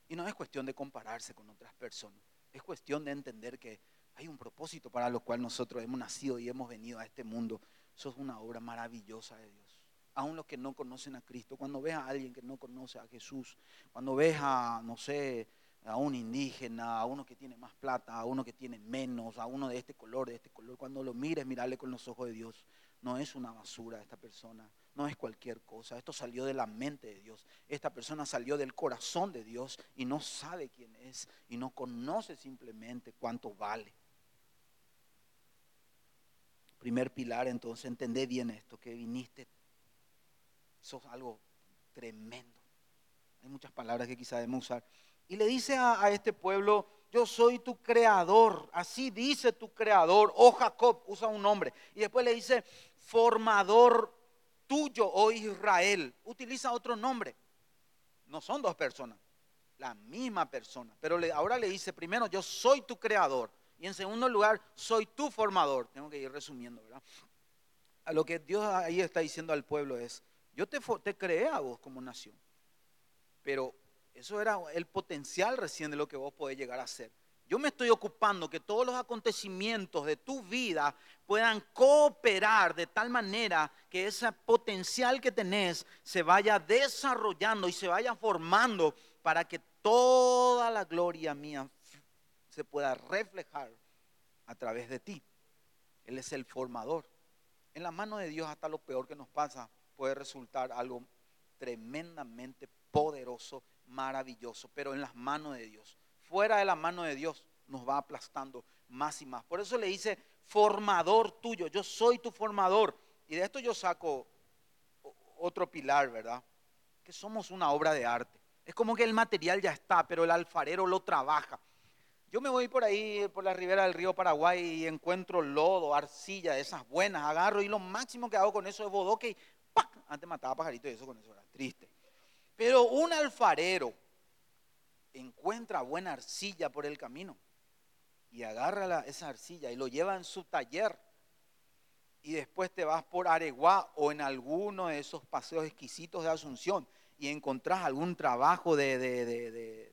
Y no es cuestión de compararse con otras personas. Es cuestión de entender que hay un propósito para lo cual nosotros hemos nacido y hemos venido a este mundo. Eso es una obra maravillosa de Dios. Aún los que no conocen a Cristo, cuando ves a alguien que no conoce a Jesús, cuando ves a, no sé, a un indígena, a uno que tiene más plata, a uno que tiene menos, a uno de este color, de este color. Cuando lo mires, mirarle con los ojos de Dios. No es una basura esta persona, no es cualquier cosa. Esto salió de la mente de Dios. Esta persona salió del corazón de Dios y no sabe quién es y no conoce simplemente cuánto vale. Primer pilar, entonces, entendé bien esto, que viniste, sos algo tremendo. Hay muchas palabras que quizá debemos usar. Y le dice a, este pueblo, yo soy tu creador, así dice tu creador, oh Jacob, usa un nombre. Y después le dice, formador tuyo, oh Israel, utiliza otro nombre. No son dos personas, la misma persona. Pero ahora le dice, primero, yo soy tu creador. Y en segundo lugar, soy tu formador. Tengo que ir resumiendo, ¿verdad? A lo que Dios ahí está diciendo al pueblo es, yo te, te creé a vos como nación, pero eso era el potencial recién de lo que vos podés llegar a ser. Yo me estoy ocupando que todos los acontecimientos de tu vida puedan cooperar de tal manera que ese potencial que tenés se vaya desarrollando y se vaya formando para que toda la gloria mía se pueda reflejar a través de ti. Él es el formador. En la mano de Dios hasta lo peor que nos pasa puede resultar algo tremendamente poderoso maravilloso, pero en las manos de Dios. Fuera de la mano de Dios nos va aplastando más y más. Por eso le dice, formador tuyo, yo soy tu formador. Y de esto yo saco otro pilar, ¿verdad? Que somos una obra de arte. Es como que el material ya está, pero el alfarero lo trabaja. Yo me voy por ahí, por la ribera del río Paraguay y encuentro lodo, arcilla, esas buenas, agarro y lo máximo que hago con eso es bodoque y ¡pac! Antes mataba pajaritos y eso con eso era triste. Pero un alfarero encuentra buena arcilla por el camino y agarra esa arcilla y lo lleva en su taller y después te vas por Areguá o en alguno de esos paseos exquisitos de Asunción y encontrás algún trabajo de, de,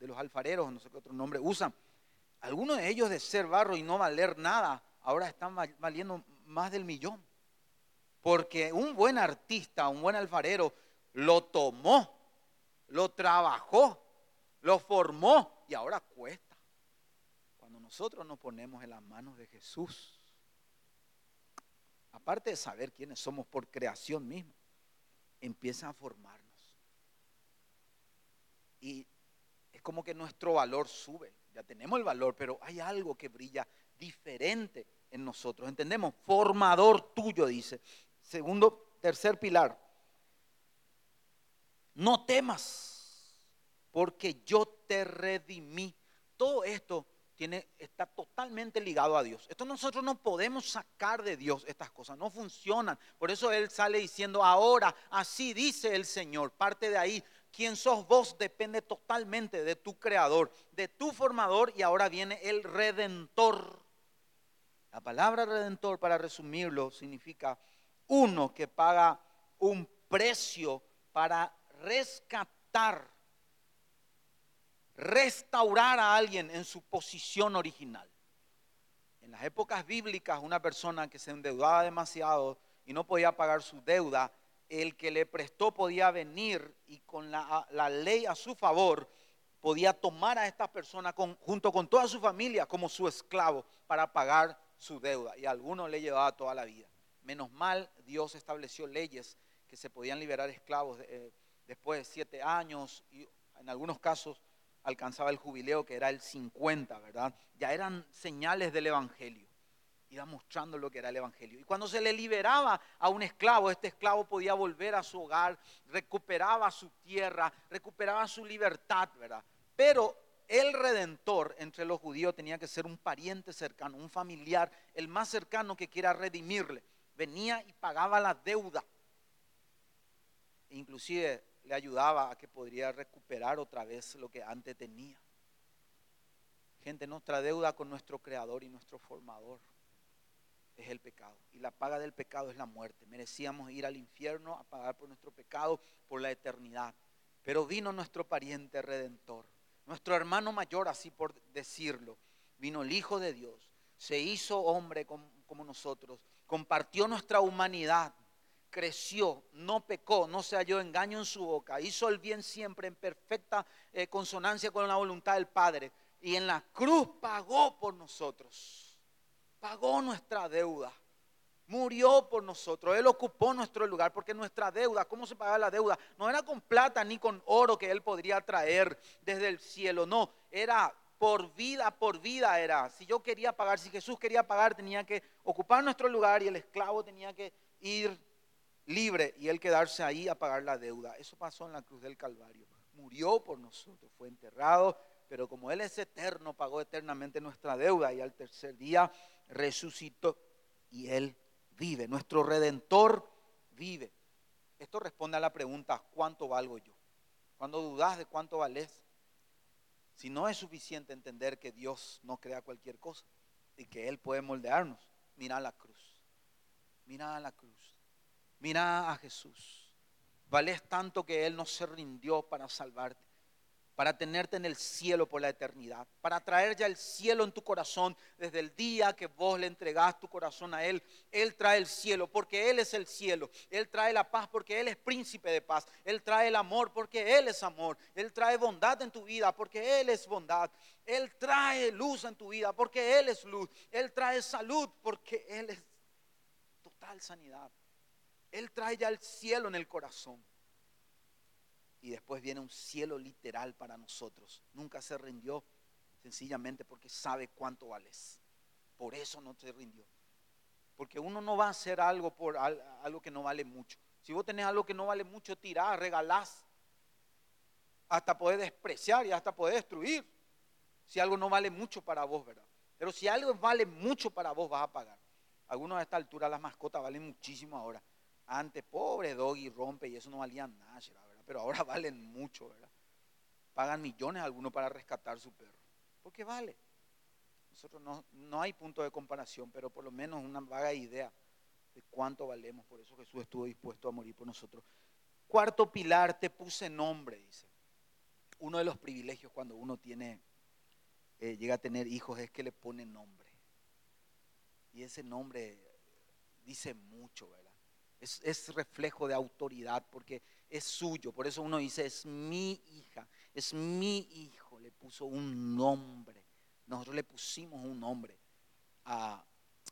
los alfareros, no sé qué otro nombre usan. Algunos de ellos de ser barro y no valer nada, ahora están valiendo más del millón. Porque un buen artista, un buen alfarero, lo tomó, lo trabajó, lo formó y ahora cuesta. Cuando nosotros nos ponemos en las manos de Jesús, aparte de saber quiénes somos por creación misma, empieza a formarnos. Y es como que nuestro valor sube. Ya tenemos el valor, pero hay algo que brilla diferente en nosotros. ¿Entendemos? Formador tuyo, dice. Segundo, tercer pilar. No temas, porque yo te redimí. Todo esto tiene, está totalmente ligado a Dios. Esto nosotros no podemos sacar de Dios estas cosas, no funcionan. Por eso Él sale diciendo, ahora, así dice el Señor. Parte de ahí, quien sos vos depende totalmente de tu creador, de tu formador y ahora viene el redentor. La palabra redentor, para resumirlo, significa uno que paga un precio para rescatar restaurar a alguien en su posición original. En las épocas bíblicas, una persona que se endeudaba demasiado y no podía pagar su deuda, el que le prestó podía venir y con la, ley a su favor podía tomar a esta persona junto con toda su familia como su esclavo para pagar su deuda. Y a algunos le llevaba toda la vida. Menos mal, Dios estableció leyes que se podían liberar esclavos eh, después de siete años y en algunos casos alcanzaba el jubileo, que era el 50, ¿verdad? Ya eran señales del Evangelio. Iba mostrando lo que era el Evangelio. Y cuando se le liberaba a un esclavo, este esclavo podía volver a su hogar, recuperaba su tierra, recuperaba su libertad, ¿verdad? Pero el redentor entre los judíos tenía que ser un pariente cercano, un familiar, el más cercano que quiera redimirle. Venía y pagaba la deuda. Inclusive le ayudaba a que podría recuperar otra vez lo que antes tenía. Gente, nuestra deuda con nuestro creador y nuestro formador es el pecado. Y la paga del pecado es la muerte. Merecíamos ir al infierno a pagar por nuestro pecado por la eternidad. Pero vino nuestro pariente redentor, nuestro hermano mayor, así por decirlo. Vino el Hijo de Dios, se hizo hombre como nosotros, compartió nuestra humanidad creció, no pecó, no se halló engaño en su boca, hizo el bien siempre en perfecta eh, consonancia con la voluntad del Padre. Y en la cruz pagó por nosotros, pagó nuestra deuda, murió por nosotros, Él ocupó nuestro lugar, porque nuestra deuda, ¿cómo se pagaba la deuda? No era con plata ni con oro que Él podría traer desde el cielo, no, era por vida, por vida era. Si yo quería pagar, si Jesús quería pagar, tenía que ocupar nuestro lugar y el esclavo tenía que ir libre y él quedarse ahí a pagar la deuda. Eso pasó en la cruz del Calvario. Murió por nosotros, fue enterrado, pero como Él es eterno, pagó eternamente nuestra deuda y al tercer día resucitó y Él vive. Nuestro redentor vive. Esto responde a la pregunta, ¿cuánto valgo yo? Cuando dudas de cuánto vales, si no es suficiente entender que Dios no crea cualquier cosa y que Él puede moldearnos, mira la cruz. Mira la cruz. Mira a Jesús. Vales tanto que Él no se rindió para salvarte, para tenerte en el cielo por la eternidad, para traer ya el cielo en tu corazón desde el día que vos le entregás tu corazón a Él. Él trae el cielo porque Él es el cielo. Él trae la paz porque Él es príncipe de paz. Él trae el amor porque Él es amor. Él trae bondad en tu vida porque Él es bondad. Él trae luz en tu vida porque Él es luz. Él trae salud porque Él es total sanidad. Él trae ya el cielo en el corazón. Y después viene un cielo literal para nosotros. Nunca se rindió sencillamente porque sabe cuánto vales. Por eso no se rindió. Porque uno no va a hacer algo por algo que no vale mucho. Si vos tenés algo que no vale mucho, tirás, regalás. Hasta poder despreciar y hasta poder destruir. Si algo no vale mucho para vos, ¿verdad? Pero si algo vale mucho para vos, vas a pagar. Algunos a esta altura las mascotas valen muchísimo ahora. Antes, pobre doggy, rompe y eso no valía nada, ¿verdad? Pero ahora valen mucho, ¿verdad? Pagan millones algunos para rescatar su perro. Porque vale. Nosotros no, no hay punto de comparación, pero por lo menos una vaga idea de cuánto valemos. Por eso Jesús estuvo dispuesto a morir por nosotros. Cuarto pilar, te puse nombre, dice. Uno de los privilegios cuando uno tiene, eh, llega a tener hijos es que le pone nombre. Y ese nombre dice mucho, ¿verdad? Es, es, reflejo de autoridad porque es suyo. Por eso uno dice, es mi hija, es mi hijo. Le puso un nombre. Nosotros le pusimos un nombre a,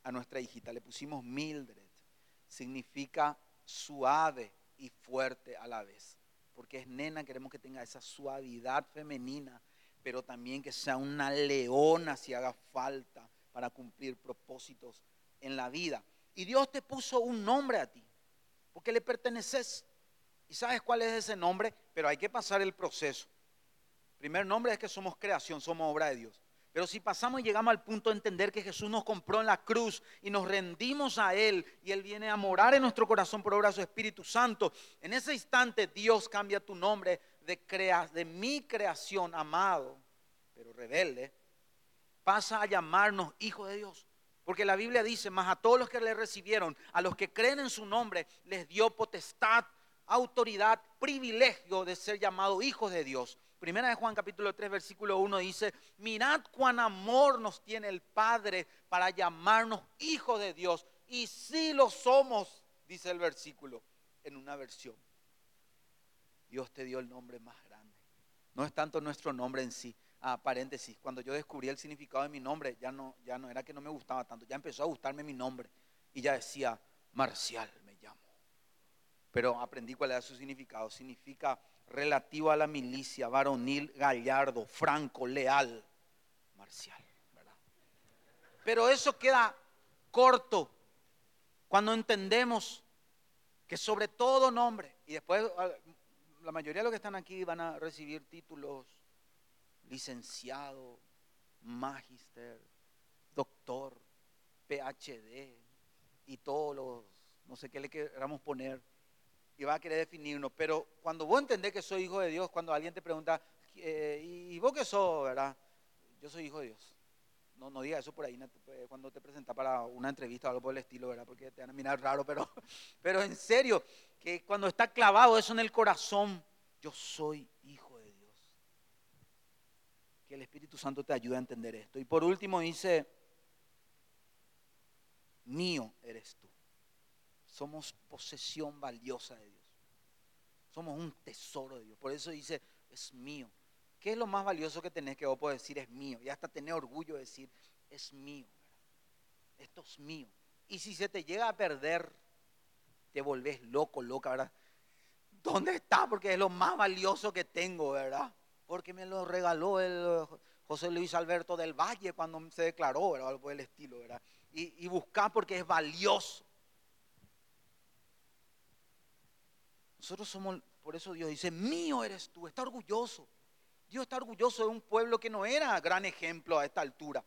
a nuestra hijita, le pusimos Mildred. Significa suave y fuerte a la vez. Porque es nena, queremos que tenga esa suavidad femenina, pero también que sea una leona si haga falta para cumplir propósitos en la vida. Y Dios te puso un nombre a ti, porque le perteneces. ¿Y sabes cuál es ese nombre? Pero hay que pasar el proceso. primer nombre es que somos creación, somos obra de Dios. Pero si pasamos y llegamos al punto de entender que Jesús nos compró en la cruz y nos rendimos a Él y Él viene a morar en nuestro corazón por obra de su Espíritu Santo, en ese instante Dios cambia tu nombre de, de mi creación amado, pero rebelde, pasa a llamarnos hijos de Dios. Porque la Biblia dice, más a todos los que le recibieron, a los que creen en su nombre, les dio potestad, autoridad, privilegio de ser llamados hijos de Dios. Primera de Juan capítulo 3 versículo 1 dice, mirad cuán amor nos tiene el Padre para llamarnos hijos de Dios. Y si lo somos, dice el versículo, en una versión. Dios te dio el nombre más grande. No es tanto nuestro nombre en sí. Ah, paréntesis, cuando yo descubrí el significado de mi nombre, ya no, ya no era que no me gustaba tanto, ya empezó a gustarme mi nombre. Y ya decía, Marcial me llamo. Pero aprendí cuál era su significado. Significa relativo a la milicia, varonil, gallardo, franco, leal, marcial. Pero eso queda corto cuando entendemos que sobre todo nombre, y después ah, la mayoría de los que están aquí van a recibir títulos, licenciado, magister, doctor, PhD y todos los, no sé qué le queramos poner y va a querer definirnos. Pero cuando vos entendés que soy hijo de Dios, cuando alguien te pregunta, eh, ¿y vos qué sos, verdad? Yo soy hijo de Dios. No, no diga eso por ahí eh, cuando te presentas para una entrevista o algo por el estilo, ¿verdad? Porque te van a mirar raro, pero, pero en serio, que cuando está clavado eso en el corazón, yo soy hijo. Que el Espíritu Santo te ayude a entender esto. Y por último dice, mío eres tú. Somos posesión valiosa de Dios. Somos un tesoro de Dios. Por eso dice, es mío. ¿Qué es lo más valioso que tenés que vos podés decir es mío? Y hasta tener orgullo de decir, es mío. Esto es mío. Y si se te llega a perder, te volvés loco, loca, ¿verdad? ¿Dónde está? Porque es lo más valioso que tengo, ¿verdad? Porque me lo regaló el José Luis Alberto del Valle cuando se declaró, ¿verdad? Algo por el estilo. Y, y buscar porque es valioso. Nosotros somos, por eso Dios dice, mío eres tú, está orgulloso. Dios está orgulloso de un pueblo que no era gran ejemplo a esta altura.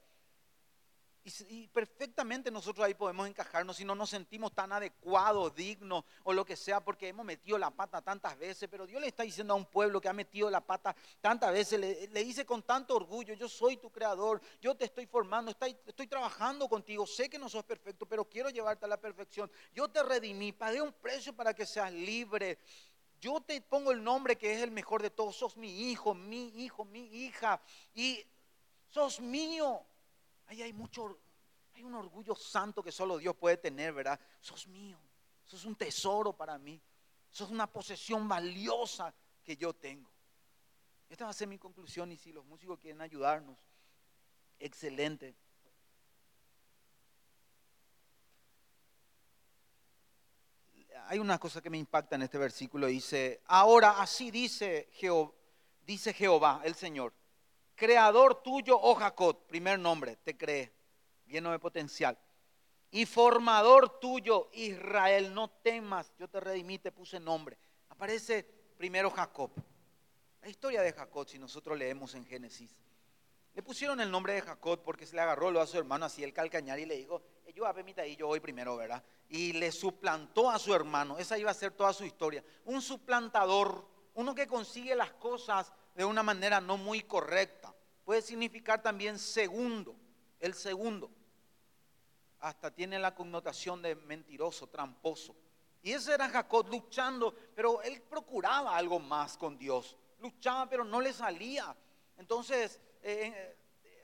Y, perfectamente nosotros ahí podemos encajarnos si no nos sentimos tan adecuados, dignos o lo que sea, porque hemos metido la pata tantas veces. Pero Dios le está diciendo a un pueblo que ha metido la pata tantas veces, le, dice con tanto orgullo, yo soy tu creador, yo te estoy formando, estoy, estoy trabajando contigo, sé que no sos perfecto, pero quiero llevarte a la perfección. Yo te redimí, pagué un precio para que seas libre. Yo te pongo el nombre que es el mejor de todos, sos mi hijo, mi hijo, mi hija, y sos mío. Ahí hay mucho, hay un orgullo santo que solo Dios puede tener, ¿verdad? Sos mío, sos un tesoro para mí, sos una posesión valiosa que yo tengo. Esta va a ser mi conclusión y si los músicos quieren ayudarnos, excelente. Hay una cosa que me impacta en este versículo, dice, ahora así dice Jehová, dice Jehová, el Señor creador tuyo, oh Jacob, primer nombre, te cree, lleno de potencial. Y formador tuyo, Israel, no temas, yo te redimí, te puse nombre. Aparece primero Jacob. La historia de Jacob, si nosotros leemos en Génesis, Le pusieron el nombre de Jacob porque se le agarró lo a su hermano así el calcañar y le dijo, yo a y yo voy primero, ¿verdad? Y le suplantó a su hermano. Esa iba a ser toda su historia. Un suplantador, uno que consigue las cosas de una manera no muy correcta. Puede significar también segundo, el segundo. Hasta tiene la connotación de mentiroso, tramposo. Y ese era Jacob luchando, pero él procuraba algo más con Dios. Luchaba, pero no le salía. Entonces, eh,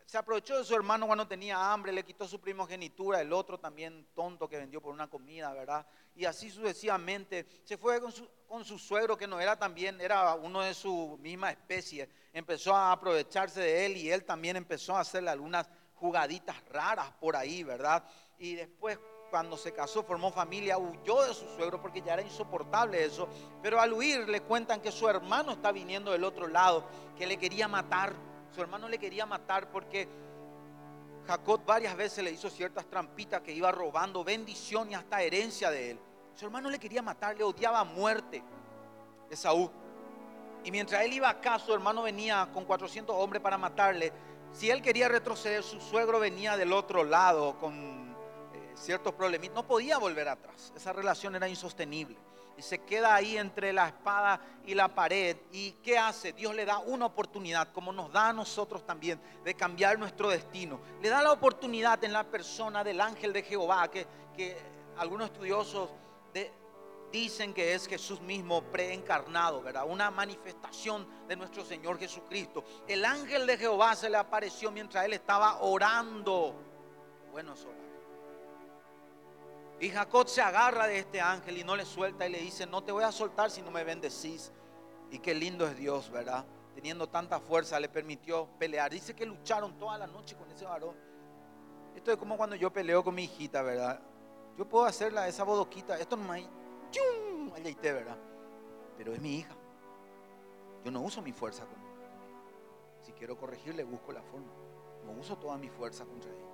se aprovechó de su hermano cuando tenía hambre, le quitó su primogenitura, el otro también tonto que vendió por una comida, ¿verdad? Y así sucesivamente. Se fue con su, suegro, que no era también, era uno de su misma especie. Empezó a aprovecharse de él y él también empezó a hacerle algunas jugaditas raras por ahí, ¿verdad? Y después cuando se casó, formó familia, huyó de su suegro porque ya era insoportable eso. Pero al huir le cuentan que su hermano está viniendo del otro lado, que le quería matar su hermano le quería matar porque Jacob varias veces le hizo ciertas trampitas que iba robando bendición y hasta herencia de él. Su hermano le quería matar, le odiaba a muerte Esaú. Y mientras él iba acá, su hermano venía con 400 hombres para matarle. Si él quería retroceder, su suegro venía del otro lado con eh, ciertos problemas. No podía volver atrás. Esa relación era insostenible y se queda ahí entre la espada y la pared. ¿Y qué hace? Dios le da una oportunidad, como nos da a nosotros también, de cambiar nuestro destino. Le da la oportunidad en la persona del ángel de Jehová, que, que algunos estudiosos dicen que es Jesús mismo preencarnado, ¿verdad? Una manifestación de nuestro Señor Jesucristo. El ángel de Jehová se le apareció mientras él estaba orando. Bueno, es y Jacob se agarra de este ángel y no le suelta y le dice, no te voy a soltar si no me bendecís. Y qué lindo es Dios, ¿verdad? Teniendo tanta fuerza le permitió pelear. Dice que lucharon toda la noche con ese varón. Esto es como cuando yo peleo con mi hijita, ¿verdad? Yo puedo hacerla esa bodoquita. Esto no me... ¡Chum! ¿verdad? Pero es mi hija. Yo no uso mi fuerza con Si quiero corregirle, busco la forma. No uso toda mi fuerza contra ella.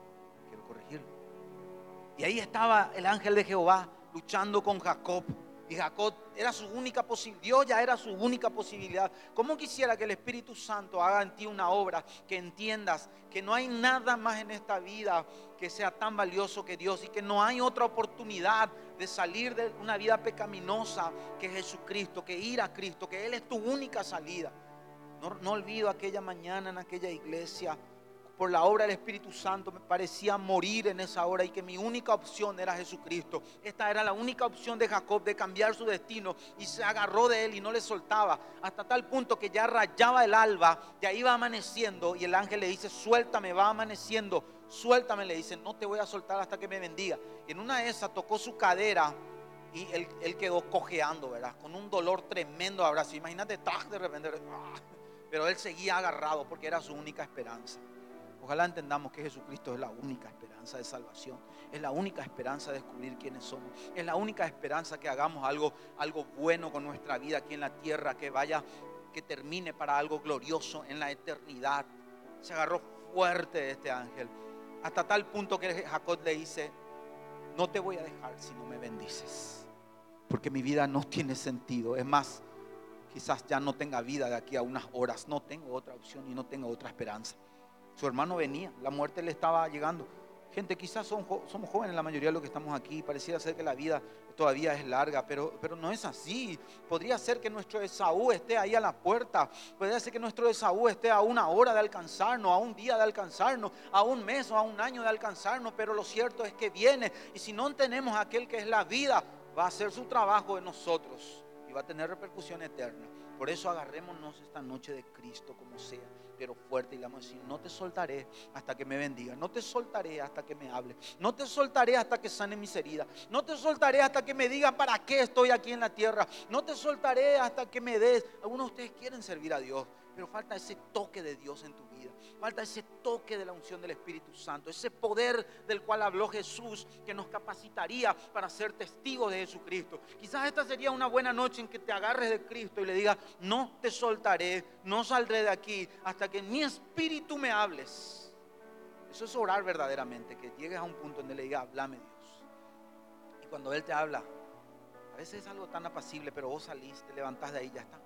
Quiero corregirlo. Y ahí estaba el ángel de Jehová luchando con Jacob. Y Jacob era su única posibilidad, Dios ya era su única posibilidad. ¿Cómo quisiera que el Espíritu Santo haga en ti una obra que entiendas que no hay nada más en esta vida que sea tan valioso que Dios y que no hay otra oportunidad de salir de una vida pecaminosa que Jesucristo, que ir a Cristo, que Él es tu única salida? No, no olvido aquella mañana en aquella iglesia por la obra del Espíritu Santo me parecía morir en esa hora y que mi única opción era Jesucristo. Esta era la única opción de Jacob de cambiar su destino y se agarró de él y no le soltaba hasta tal punto que ya rayaba el alba, ya iba amaneciendo y el ángel le dice, suéltame, va amaneciendo, suéltame, le dice, no te voy a soltar hasta que me bendiga. Y en una de esas tocó su cadera y él, quedó cojeando, ¿verdad? Con un dolor tremendo abrazo. Imagínate, de repente, ¡ah! pero él seguía agarrado porque era su única esperanza. Ojalá entendamos que Jesucristo es la única esperanza de salvación. Es la única esperanza de descubrir quiénes somos. Es la única esperanza que hagamos algo, algo bueno con nuestra vida aquí en la tierra, que vaya, que termine para algo glorioso en la eternidad. Se agarró fuerte de este ángel. Hasta tal punto que Jacob le dice, no te voy a dejar si no me bendices. Porque mi vida no tiene sentido. Es más, quizás ya no tenga vida de aquí a unas horas. No tengo otra opción y no tengo otra esperanza. Su hermano venía, la muerte le estaba llegando. Gente, quizás somos jóvenes la mayoría de los que estamos aquí, pareciera ser que la vida todavía es larga, pero, pero no es así. Podría ser que nuestro Esaú esté ahí a la puerta, podría ser que nuestro Esaú esté a una hora de alcanzarnos, a un día de alcanzarnos, a un mes o a un año de alcanzarnos, pero lo cierto es que viene y si no tenemos aquel que es la vida, va a hacer su trabajo en nosotros y va a tener repercusión eterna. Por eso agarrémonos esta noche de Cristo como sea pero fuerte y le vamos a no te soltaré hasta que me bendiga, no te soltaré hasta que me hable, no te soltaré hasta que sane mis heridas, no te soltaré hasta que me diga para qué estoy aquí en la tierra, no te soltaré hasta que me des. Algunos de ustedes quieren servir a Dios, pero falta ese toque de Dios en tu vida. Falta ese toque de la unción del Espíritu Santo, ese poder del cual habló Jesús que nos capacitaría para ser testigos de Jesucristo. Quizás esta sería una buena noche en que te agarres de Cristo y le digas, no te soltaré, no saldré de aquí hasta que mi espíritu me hables. Eso es orar verdaderamente, que llegues a un punto donde le diga, háblame Dios. Y cuando Él te habla, a veces es algo tan apacible, pero vos salís, te levantás de ahí, ya está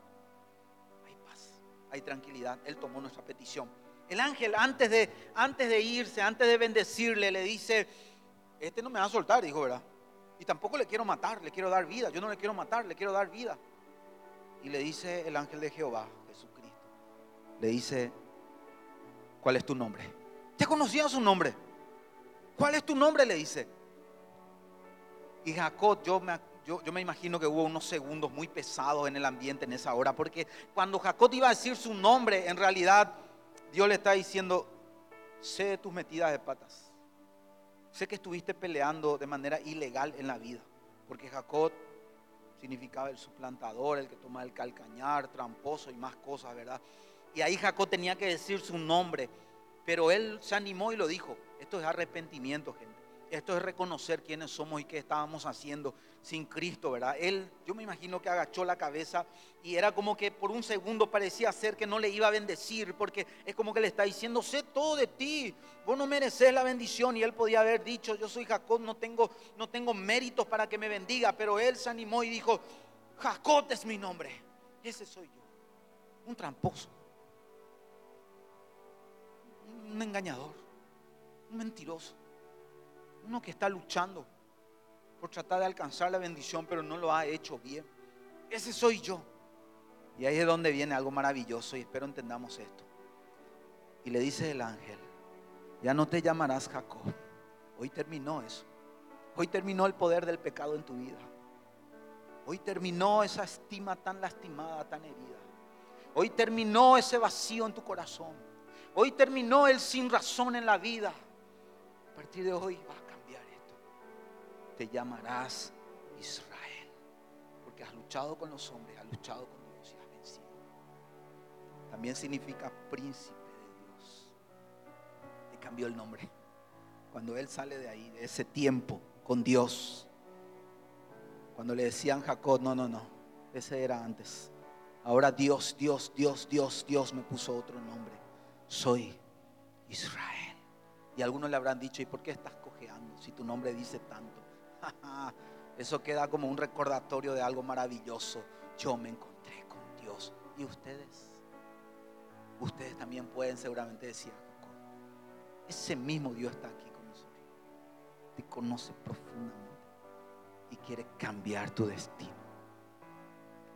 hay tranquilidad. Él tomó nuestra petición. El ángel antes de, antes de irse, antes de bendecirle, le dice, este no me va a soltar, dijo, ¿verdad? Y tampoco le quiero matar, le quiero dar vida. Yo no le quiero matar, le quiero dar vida. Y le dice el ángel de Jehová, Jesucristo, le dice, ¿cuál es tu nombre? Ya conocía su nombre. ¿Cuál es tu nombre? Le dice. Y Jacob, yo me, yo, me imagino que hubo unos segundos muy pesados en el ambiente en esa hora, porque cuando Jacob iba a decir su nombre, en realidad Dios le está diciendo, sé de tus metidas de patas. Sé que estuviste peleando de manera ilegal en la vida, porque Jacob significaba el suplantador, el que toma el calcañar, tramposo y más cosas, ¿verdad? Y ahí Jacob tenía que decir su nombre, pero él se animó y lo dijo. Esto es arrepentimiento, gente. Esto es reconocer quiénes somos y qué estábamos haciendo sin Cristo, ¿verdad? Él, yo me imagino que agachó la cabeza y era como que por un segundo parecía ser que no le iba a bendecir, porque es como que le está diciendo, sé todo de ti, vos no mereces la bendición. Y él podía haber dicho, yo soy Jacob, no tengo, no tengo méritos para que me bendiga, pero él se animó y dijo, Jacob es mi nombre, ese soy yo, un tramposo, un engañador, un mentiroso uno que está luchando por tratar de alcanzar la bendición, pero no lo ha hecho bien. Ese soy yo. Y ahí es donde viene algo maravilloso y espero entendamos esto. Y le dice el ángel, ya no te llamarás Jacob. Hoy terminó eso. Hoy terminó el poder del pecado en tu vida. Hoy terminó esa estima tan lastimada, tan herida. Hoy terminó ese vacío en tu corazón. Hoy terminó el sin razón en la vida. A partir de hoy va te llamarás Israel. Porque has luchado con los hombres, has luchado con Dios y has vencido. También significa príncipe de Dios. Le cambió el nombre. Cuando él sale de ahí, de ese tiempo con Dios. Cuando le decían Jacob, no, no, no, ese era antes. Ahora Dios, Dios, Dios, Dios, Dios me puso otro nombre. Soy Israel. Y algunos le habrán dicho, ¿y por qué estás cojeando si tu nombre dice tanto? Eso queda como un recordatorio de algo maravilloso. Yo me encontré con Dios. ¿Y ustedes? Ustedes también pueden seguramente decir, ese mismo Dios está aquí con nosotros. Te conoce profundamente y quiere cambiar tu destino.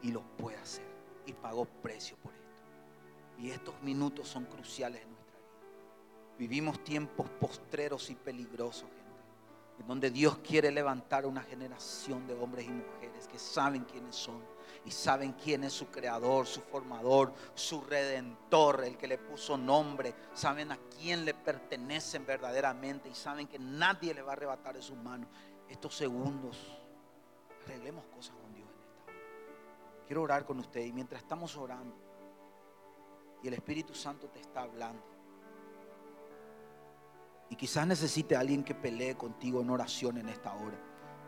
Y lo puede hacer. Y pagó precio por esto. Y estos minutos son cruciales en nuestra vida. Vivimos tiempos postreros y peligrosos, en donde Dios quiere levantar una generación de hombres y mujeres que saben quiénes son y saben quién es su creador, su formador, su redentor, el que le puso nombre, saben a quién le pertenecen verdaderamente y saben que nadie le va a arrebatar de sus manos. Estos segundos, arreglemos cosas con Dios en esta hora. Quiero orar con usted y mientras estamos orando y el Espíritu Santo te está hablando, y quizás necesite alguien que pelee contigo en oración en esta hora.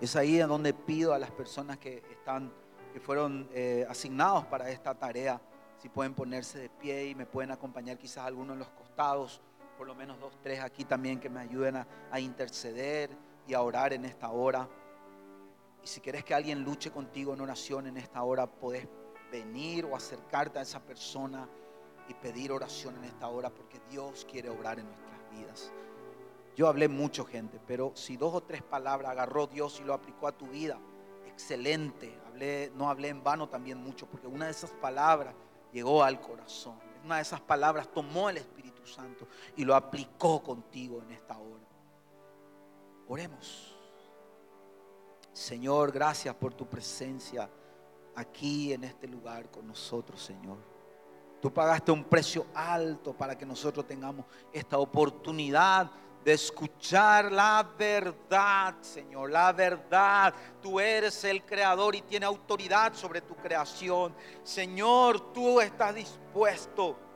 Es ahí en donde pido a las personas que están, que fueron eh, asignados para esta tarea, si pueden ponerse de pie y me pueden acompañar quizás algunos en los costados, por lo menos dos, tres aquí también que me ayuden a, interceder y a orar en esta hora. Y si quieres que alguien luche contigo en oración en esta hora, podés venir o acercarte a esa persona y pedir oración en esta hora porque Dios quiere obrar en nuestras vidas. Yo hablé mucho, gente, pero si dos o tres palabras agarró Dios y lo aplicó a tu vida, excelente. No hablé en vano también mucho, porque una de esas palabras llegó al corazón. Una de esas palabras tomó el Espíritu Santo y lo aplicó contigo en esta hora. Oremos. Señor, gracias por tu presencia aquí en este lugar con nosotros, Señor. Tú pagaste un precio alto para que nosotros tengamos esta oportunidad de escuchar la verdad, Señor, la verdad. Tú eres el creador y tiene autoridad sobre tu creación. Señor, tú estás dispuesto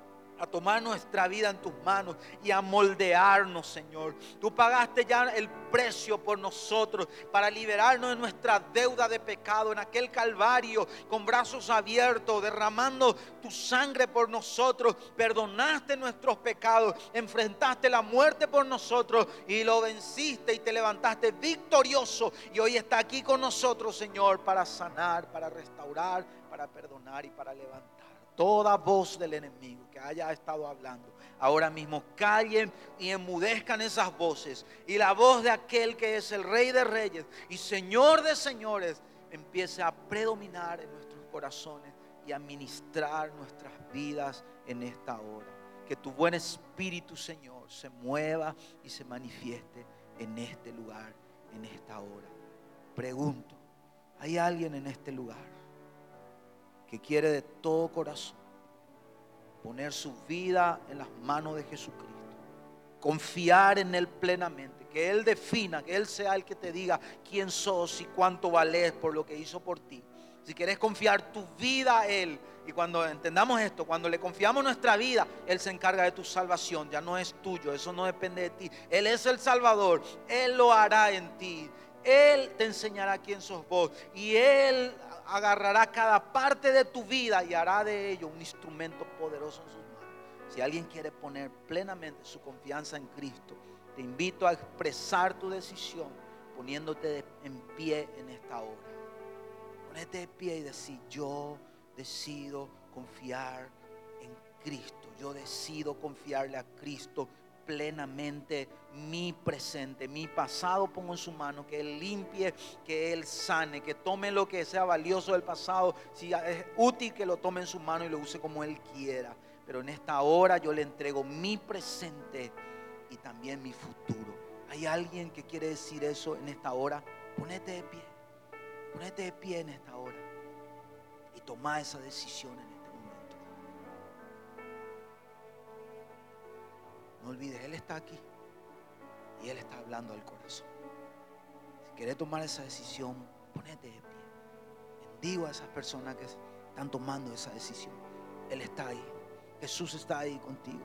a tomar nuestra vida en tus manos y a moldearnos, Señor. Tú pagaste ya el precio por nosotros para liberarnos de nuestra deuda de pecado en aquel Calvario con brazos abiertos, derramando tu sangre por nosotros. Perdonaste nuestros pecados, enfrentaste la muerte por nosotros y lo venciste y te levantaste victorioso. Y hoy está aquí con nosotros, Señor, para sanar, para restaurar, para perdonar y para levantar toda voz del enemigo que haya estado hablando ahora mismo callen y enmudezcan esas voces. Y la voz de aquel que es el Rey de Reyes y Señor de Señores empiece a predominar en nuestros corazones y a ministrar nuestras vidas en esta hora. Que tu buen espíritu, Señor, se mueva y se manifieste en este lugar, en esta hora. Pregunto, ¿hay alguien en este lugar que quiere de todo corazón poner su vida en las manos de Jesucristo? Confiar en Él plenamente, que Él defina, que Él sea el que te diga quién sos y cuánto vales por lo que hizo por ti. Si quieres confiar tu vida a Él, y cuando entendamos esto, cuando le confiamos nuestra vida, Él se encarga de tu salvación, ya no es tuyo, eso no depende de ti. Él es el Salvador, Él lo hará en ti. Él te enseñará quién sos vos y Él agarrará cada parte de tu vida y hará de ello un instrumento poderoso en sus manos. Si alguien quiere poner plenamente su confianza en Cristo, te invito a expresar tu decisión poniéndote en pie en esta hora. Ponete de pie y decir, yo decido confiar en Cristo. Yo decido confiarle a Cristo plenamente mi presente, mi pasado pongo en su mano, que Él limpie, que Él sane, que tome lo que sea valioso del pasado, si es útil que lo tome en su mano y lo use como Él quiera. Pero en esta hora yo le entrego mi presente y también mi futuro. ¿Hay alguien que quiere decir eso en esta hora? Ponete de pie, ponete de pie en esta hora y toma esa decisión en No olvides, Él está aquí y Él está hablando al corazón. Si quieres tomar esa decisión, ponete de pie. Bendigo a esas personas que están tomando esa decisión. Él está ahí. Jesús está ahí contigo.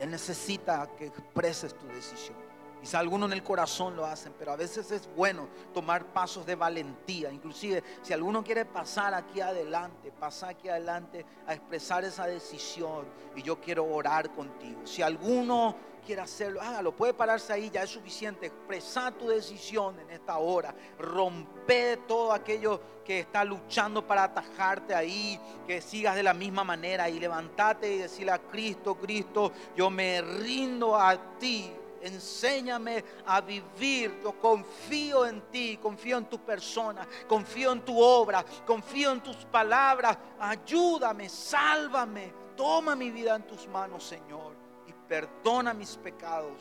Él necesita que expreses tu decisión. Quizá algunos en el corazón lo hacen, pero a veces es bueno tomar pasos de valentía. Inclusive, si alguno quiere pasar aquí adelante, pasar aquí adelante a expresar esa decisión y yo quiero orar contigo. Si alguno quiere hacerlo, hágalo. Puede pararse ahí, ya es suficiente. Expresar tu decisión en esta hora. Romper todo aquello que está luchando para atajarte ahí. Que sigas de la misma manera y levantate y decirle a Cristo, Cristo, yo me rindo a ti enséñame a vivir. Yo confío en ti, confío en tu persona, confío en tu obra, confío en tus palabras. Ayúdame, sálvame. Toma mi vida en tus manos, Señor, y perdona mis pecados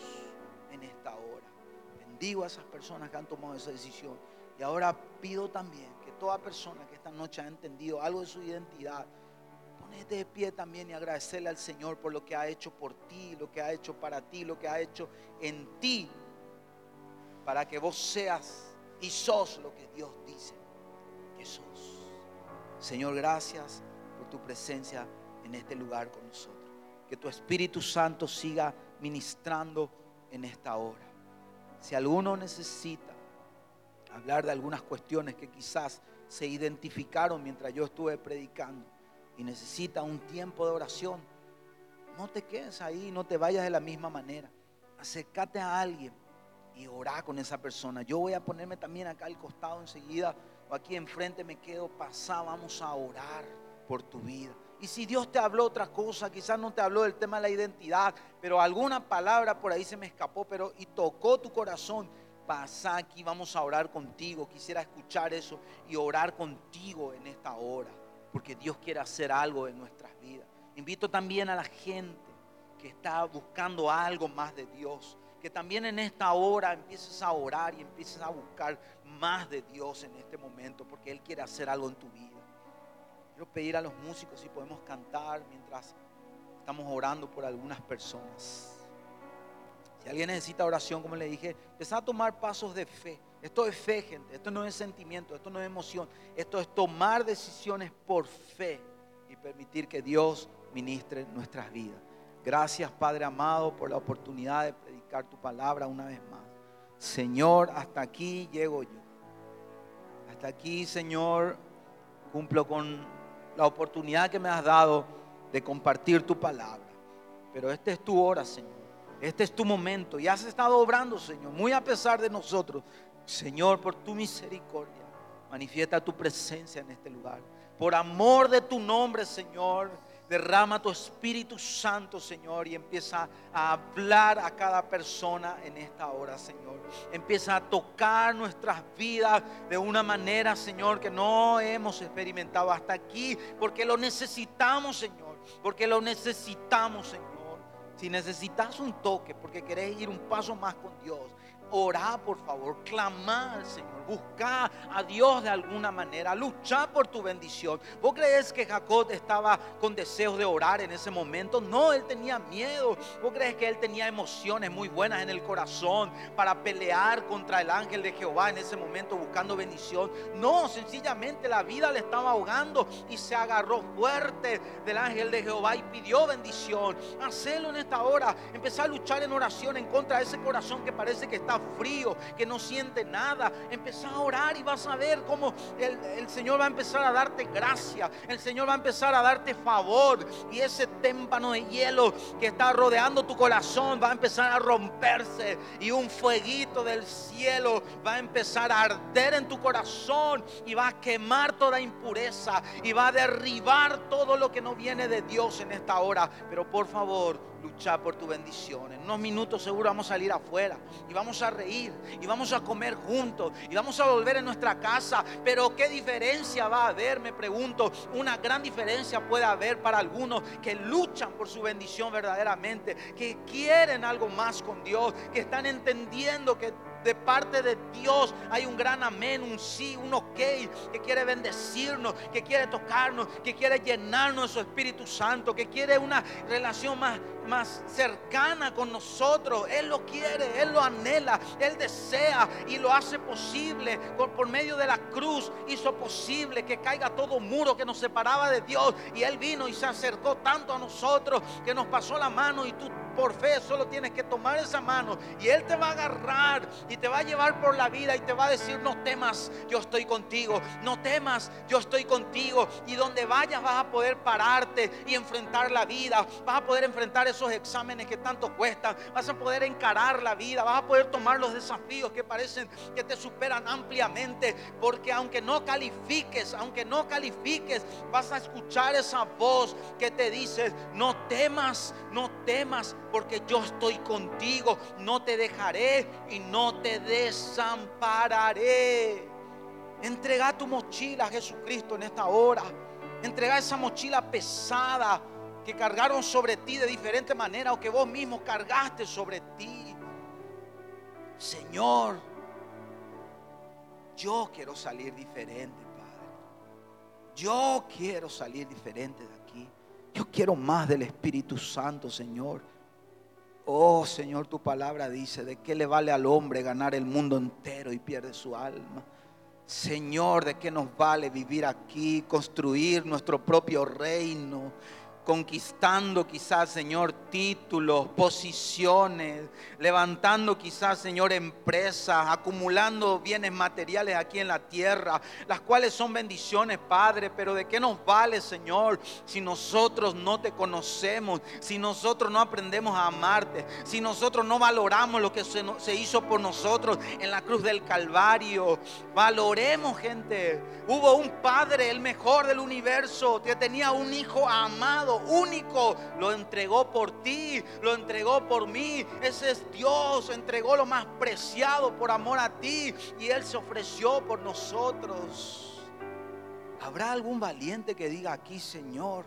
en esta hora. Bendigo a esas personas que han tomado esa decisión. Y ahora pido también que toda persona que esta noche ha entendido algo de su identidad, ponete de pie también y agradecerle al Señor por lo que ha hecho por ti, lo que ha hecho para ti, lo que ha hecho en ti, para que vos seas y sos lo que Dios dice que sos. Señor, gracias por tu presencia en este lugar con nosotros. Que tu Espíritu Santo siga ministrando en esta hora. Si alguno necesita hablar de algunas cuestiones que quizás se identificaron mientras yo estuve predicando, y necesita un tiempo de oración, no te quedes ahí, no te vayas de la misma manera. Acércate a alguien y orá con esa persona. Yo voy a ponerme también acá al costado enseguida o aquí enfrente me quedo pasado. Vamos a orar por tu vida. Y si Dios te habló otra cosa, quizás no te habló del tema de la identidad, pero alguna palabra por ahí se me escapó, pero y tocó tu corazón, pasa aquí, vamos a orar contigo. Quisiera escuchar eso y orar contigo en esta hora porque Dios quiere hacer algo en nuestras vidas. Invito también a la gente que está buscando algo más de Dios, que también en esta hora empieces a orar y empieces a buscar más de Dios en este momento, porque Él quiere hacer algo en tu vida. Quiero pedir a los músicos si podemos cantar mientras estamos orando por algunas personas. Si alguien necesita oración, como le dije, empezar a tomar pasos de fe. Esto es fe, gente. Esto no es sentimiento, esto no es emoción. Esto es tomar decisiones por fe y permitir que Dios ministre nuestras vidas. Gracias, Padre amado, por la oportunidad de predicar tu palabra una vez más. Señor, hasta aquí llego yo. Hasta aquí, Señor, cumplo con la oportunidad que me has dado de compartir tu palabra. Pero esta es tu hora, Señor. Este es tu momento y has estado obrando, Señor, muy a pesar de nosotros. Señor, por tu misericordia, manifiesta tu presencia en este lugar. Por amor de tu nombre, Señor, Derrama tu Espíritu Santo, Señor, y empieza a hablar a cada persona en esta hora, Señor. Empieza a tocar nuestras vidas de una manera, Señor, que no hemos experimentado hasta aquí, porque lo necesitamos, Señor, porque lo necesitamos, Señor. Si necesitas un toque, porque querés ir un paso más con Dios, Orá, por favor, clamar, Señor. Busca a Dios de alguna manera. Luchar por tu bendición. ¿Vos crees que Jacob estaba con deseos de orar en ese momento? No, él tenía miedo. ¿Vos crees que él tenía emociones muy buenas en el corazón para pelear contra el ángel de Jehová en ese momento buscando bendición? No, sencillamente la vida le estaba ahogando y se agarró fuerte del ángel de Jehová y pidió bendición. Hacelo en esta hora. Empezar a luchar en oración en contra de ese corazón que parece que está frío, que no siente nada. Empezá a orar y vas a ver cómo el, el, Señor va a empezar a darte gracia. El Señor va a empezar a darte favor. Y ese témpano de hielo que está rodeando tu corazón va a empezar a romperse. Y un fueguito del cielo va a empezar a arder en tu corazón. Y va a quemar toda impureza. Y va a derribar todo lo que no viene de Dios en esta hora. Pero por favor, luchar por tu bendición. En unos minutos seguro vamos a salir afuera y vamos a reír y vamos a comer juntos y vamos a volver en nuestra casa. Pero ¿qué diferencia va a haber? Me pregunto. Una gran diferencia puede haber para algunos que luchan por su bendición verdaderamente, que quieren algo más con Dios, que están entendiendo que de parte de Dios hay un gran amén, un sí, un ok, que quiere bendecirnos, que quiere tocarnos, que quiere llenarnos de su Espíritu Santo, que quiere una relación más, más cercana con nosotros. Él lo quiere, Él lo anhela, Él desea y lo hace posible. Por, por medio de la cruz hizo posible que caiga todo muro que nos separaba de Dios. Y Él vino y se acercó tanto a nosotros que nos pasó la mano y tú por fe solo tienes que tomar esa mano y Él te va a agarrar y te va a llevar por la vida y te va a decir, no temas, yo estoy contigo, no temas, yo estoy contigo. Y donde vayas vas a poder pararte y enfrentar la vida, vas a poder enfrentar esos exámenes que tanto cuestan, vas a poder encarar la vida, vas a poder tomar los desafíos que parecen que te superan ampliamente, porque aunque no califiques, aunque no califiques, vas a escuchar esa voz que te dice, no temas, no temas, porque yo estoy contigo, no te dejaré y no te desampararé. Entrega tu mochila a Jesucristo en esta hora. Entrega esa mochila pesada que cargaron sobre ti de diferente manera o que vos mismo cargaste sobre ti. Señor, yo quiero salir diferente, Padre. Yo quiero salir diferente de aquí. Yo quiero más del Espíritu Santo, Señor. Oh Señor, tu palabra dice, ¿de qué le vale al hombre ganar el mundo entero y pierde su alma? Señor, ¿de qué nos vale vivir aquí, construir nuestro propio reino? Conquistando quizás, Señor, títulos, posiciones, levantando quizás, Señor, empresas, acumulando bienes materiales aquí en la tierra, las cuales son bendiciones, Padre, pero ¿de qué nos vale, Señor, si nosotros no te conocemos, si nosotros no aprendemos a amarte, si nosotros no valoramos lo que se, hizo por nosotros en la cruz del Calvario? Valoremos, gente. Hubo un Padre, el mejor del universo, que tenía un hijo amado único, lo entregó por ti, lo entregó por mí. Ese es Dios, entregó lo más preciado por amor a ti y Él se ofreció por nosotros. ¿Habrá algún valiente que diga aquí, Señor,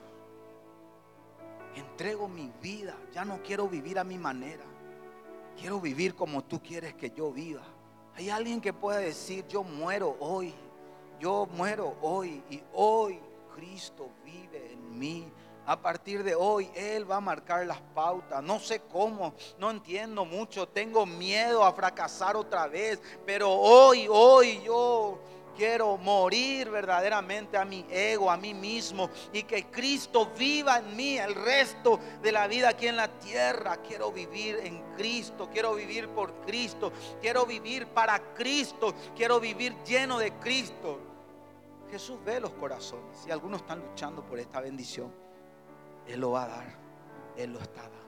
entrego mi vida, ya no quiero vivir a mi manera, quiero vivir como tú quieres que yo viva? Hay alguien que pueda decir, yo muero hoy, yo muero hoy y hoy Cristo vive en mí. A partir de hoy Él va a marcar las pautas. No sé cómo, no entiendo mucho, tengo miedo a fracasar otra vez, pero hoy, hoy yo quiero morir verdaderamente a mi ego, a mí mismo y que Cristo viva en mí el resto de la vida aquí en la tierra. Quiero vivir en Cristo, quiero vivir por Cristo, quiero vivir para Cristo, quiero vivir lleno de Cristo. Jesús ve los corazones y algunos están luchando por esta bendición. Él lo va a dar. Él lo está dando.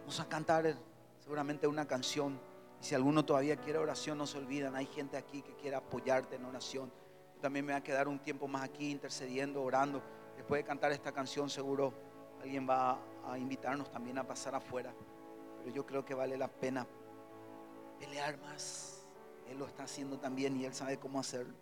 Vamos a cantar seguramente una canción. Y si alguno todavía quiere oración, no se olviden. Hay gente aquí que quiere apoyarte en oración. Yo también me voy a quedar un tiempo más aquí intercediendo, orando. Después de cantar esta canción, seguro alguien va a invitarnos también a pasar afuera. Pero yo creo que vale la pena pelear más. Él lo está haciendo también y Él sabe cómo hacerlo.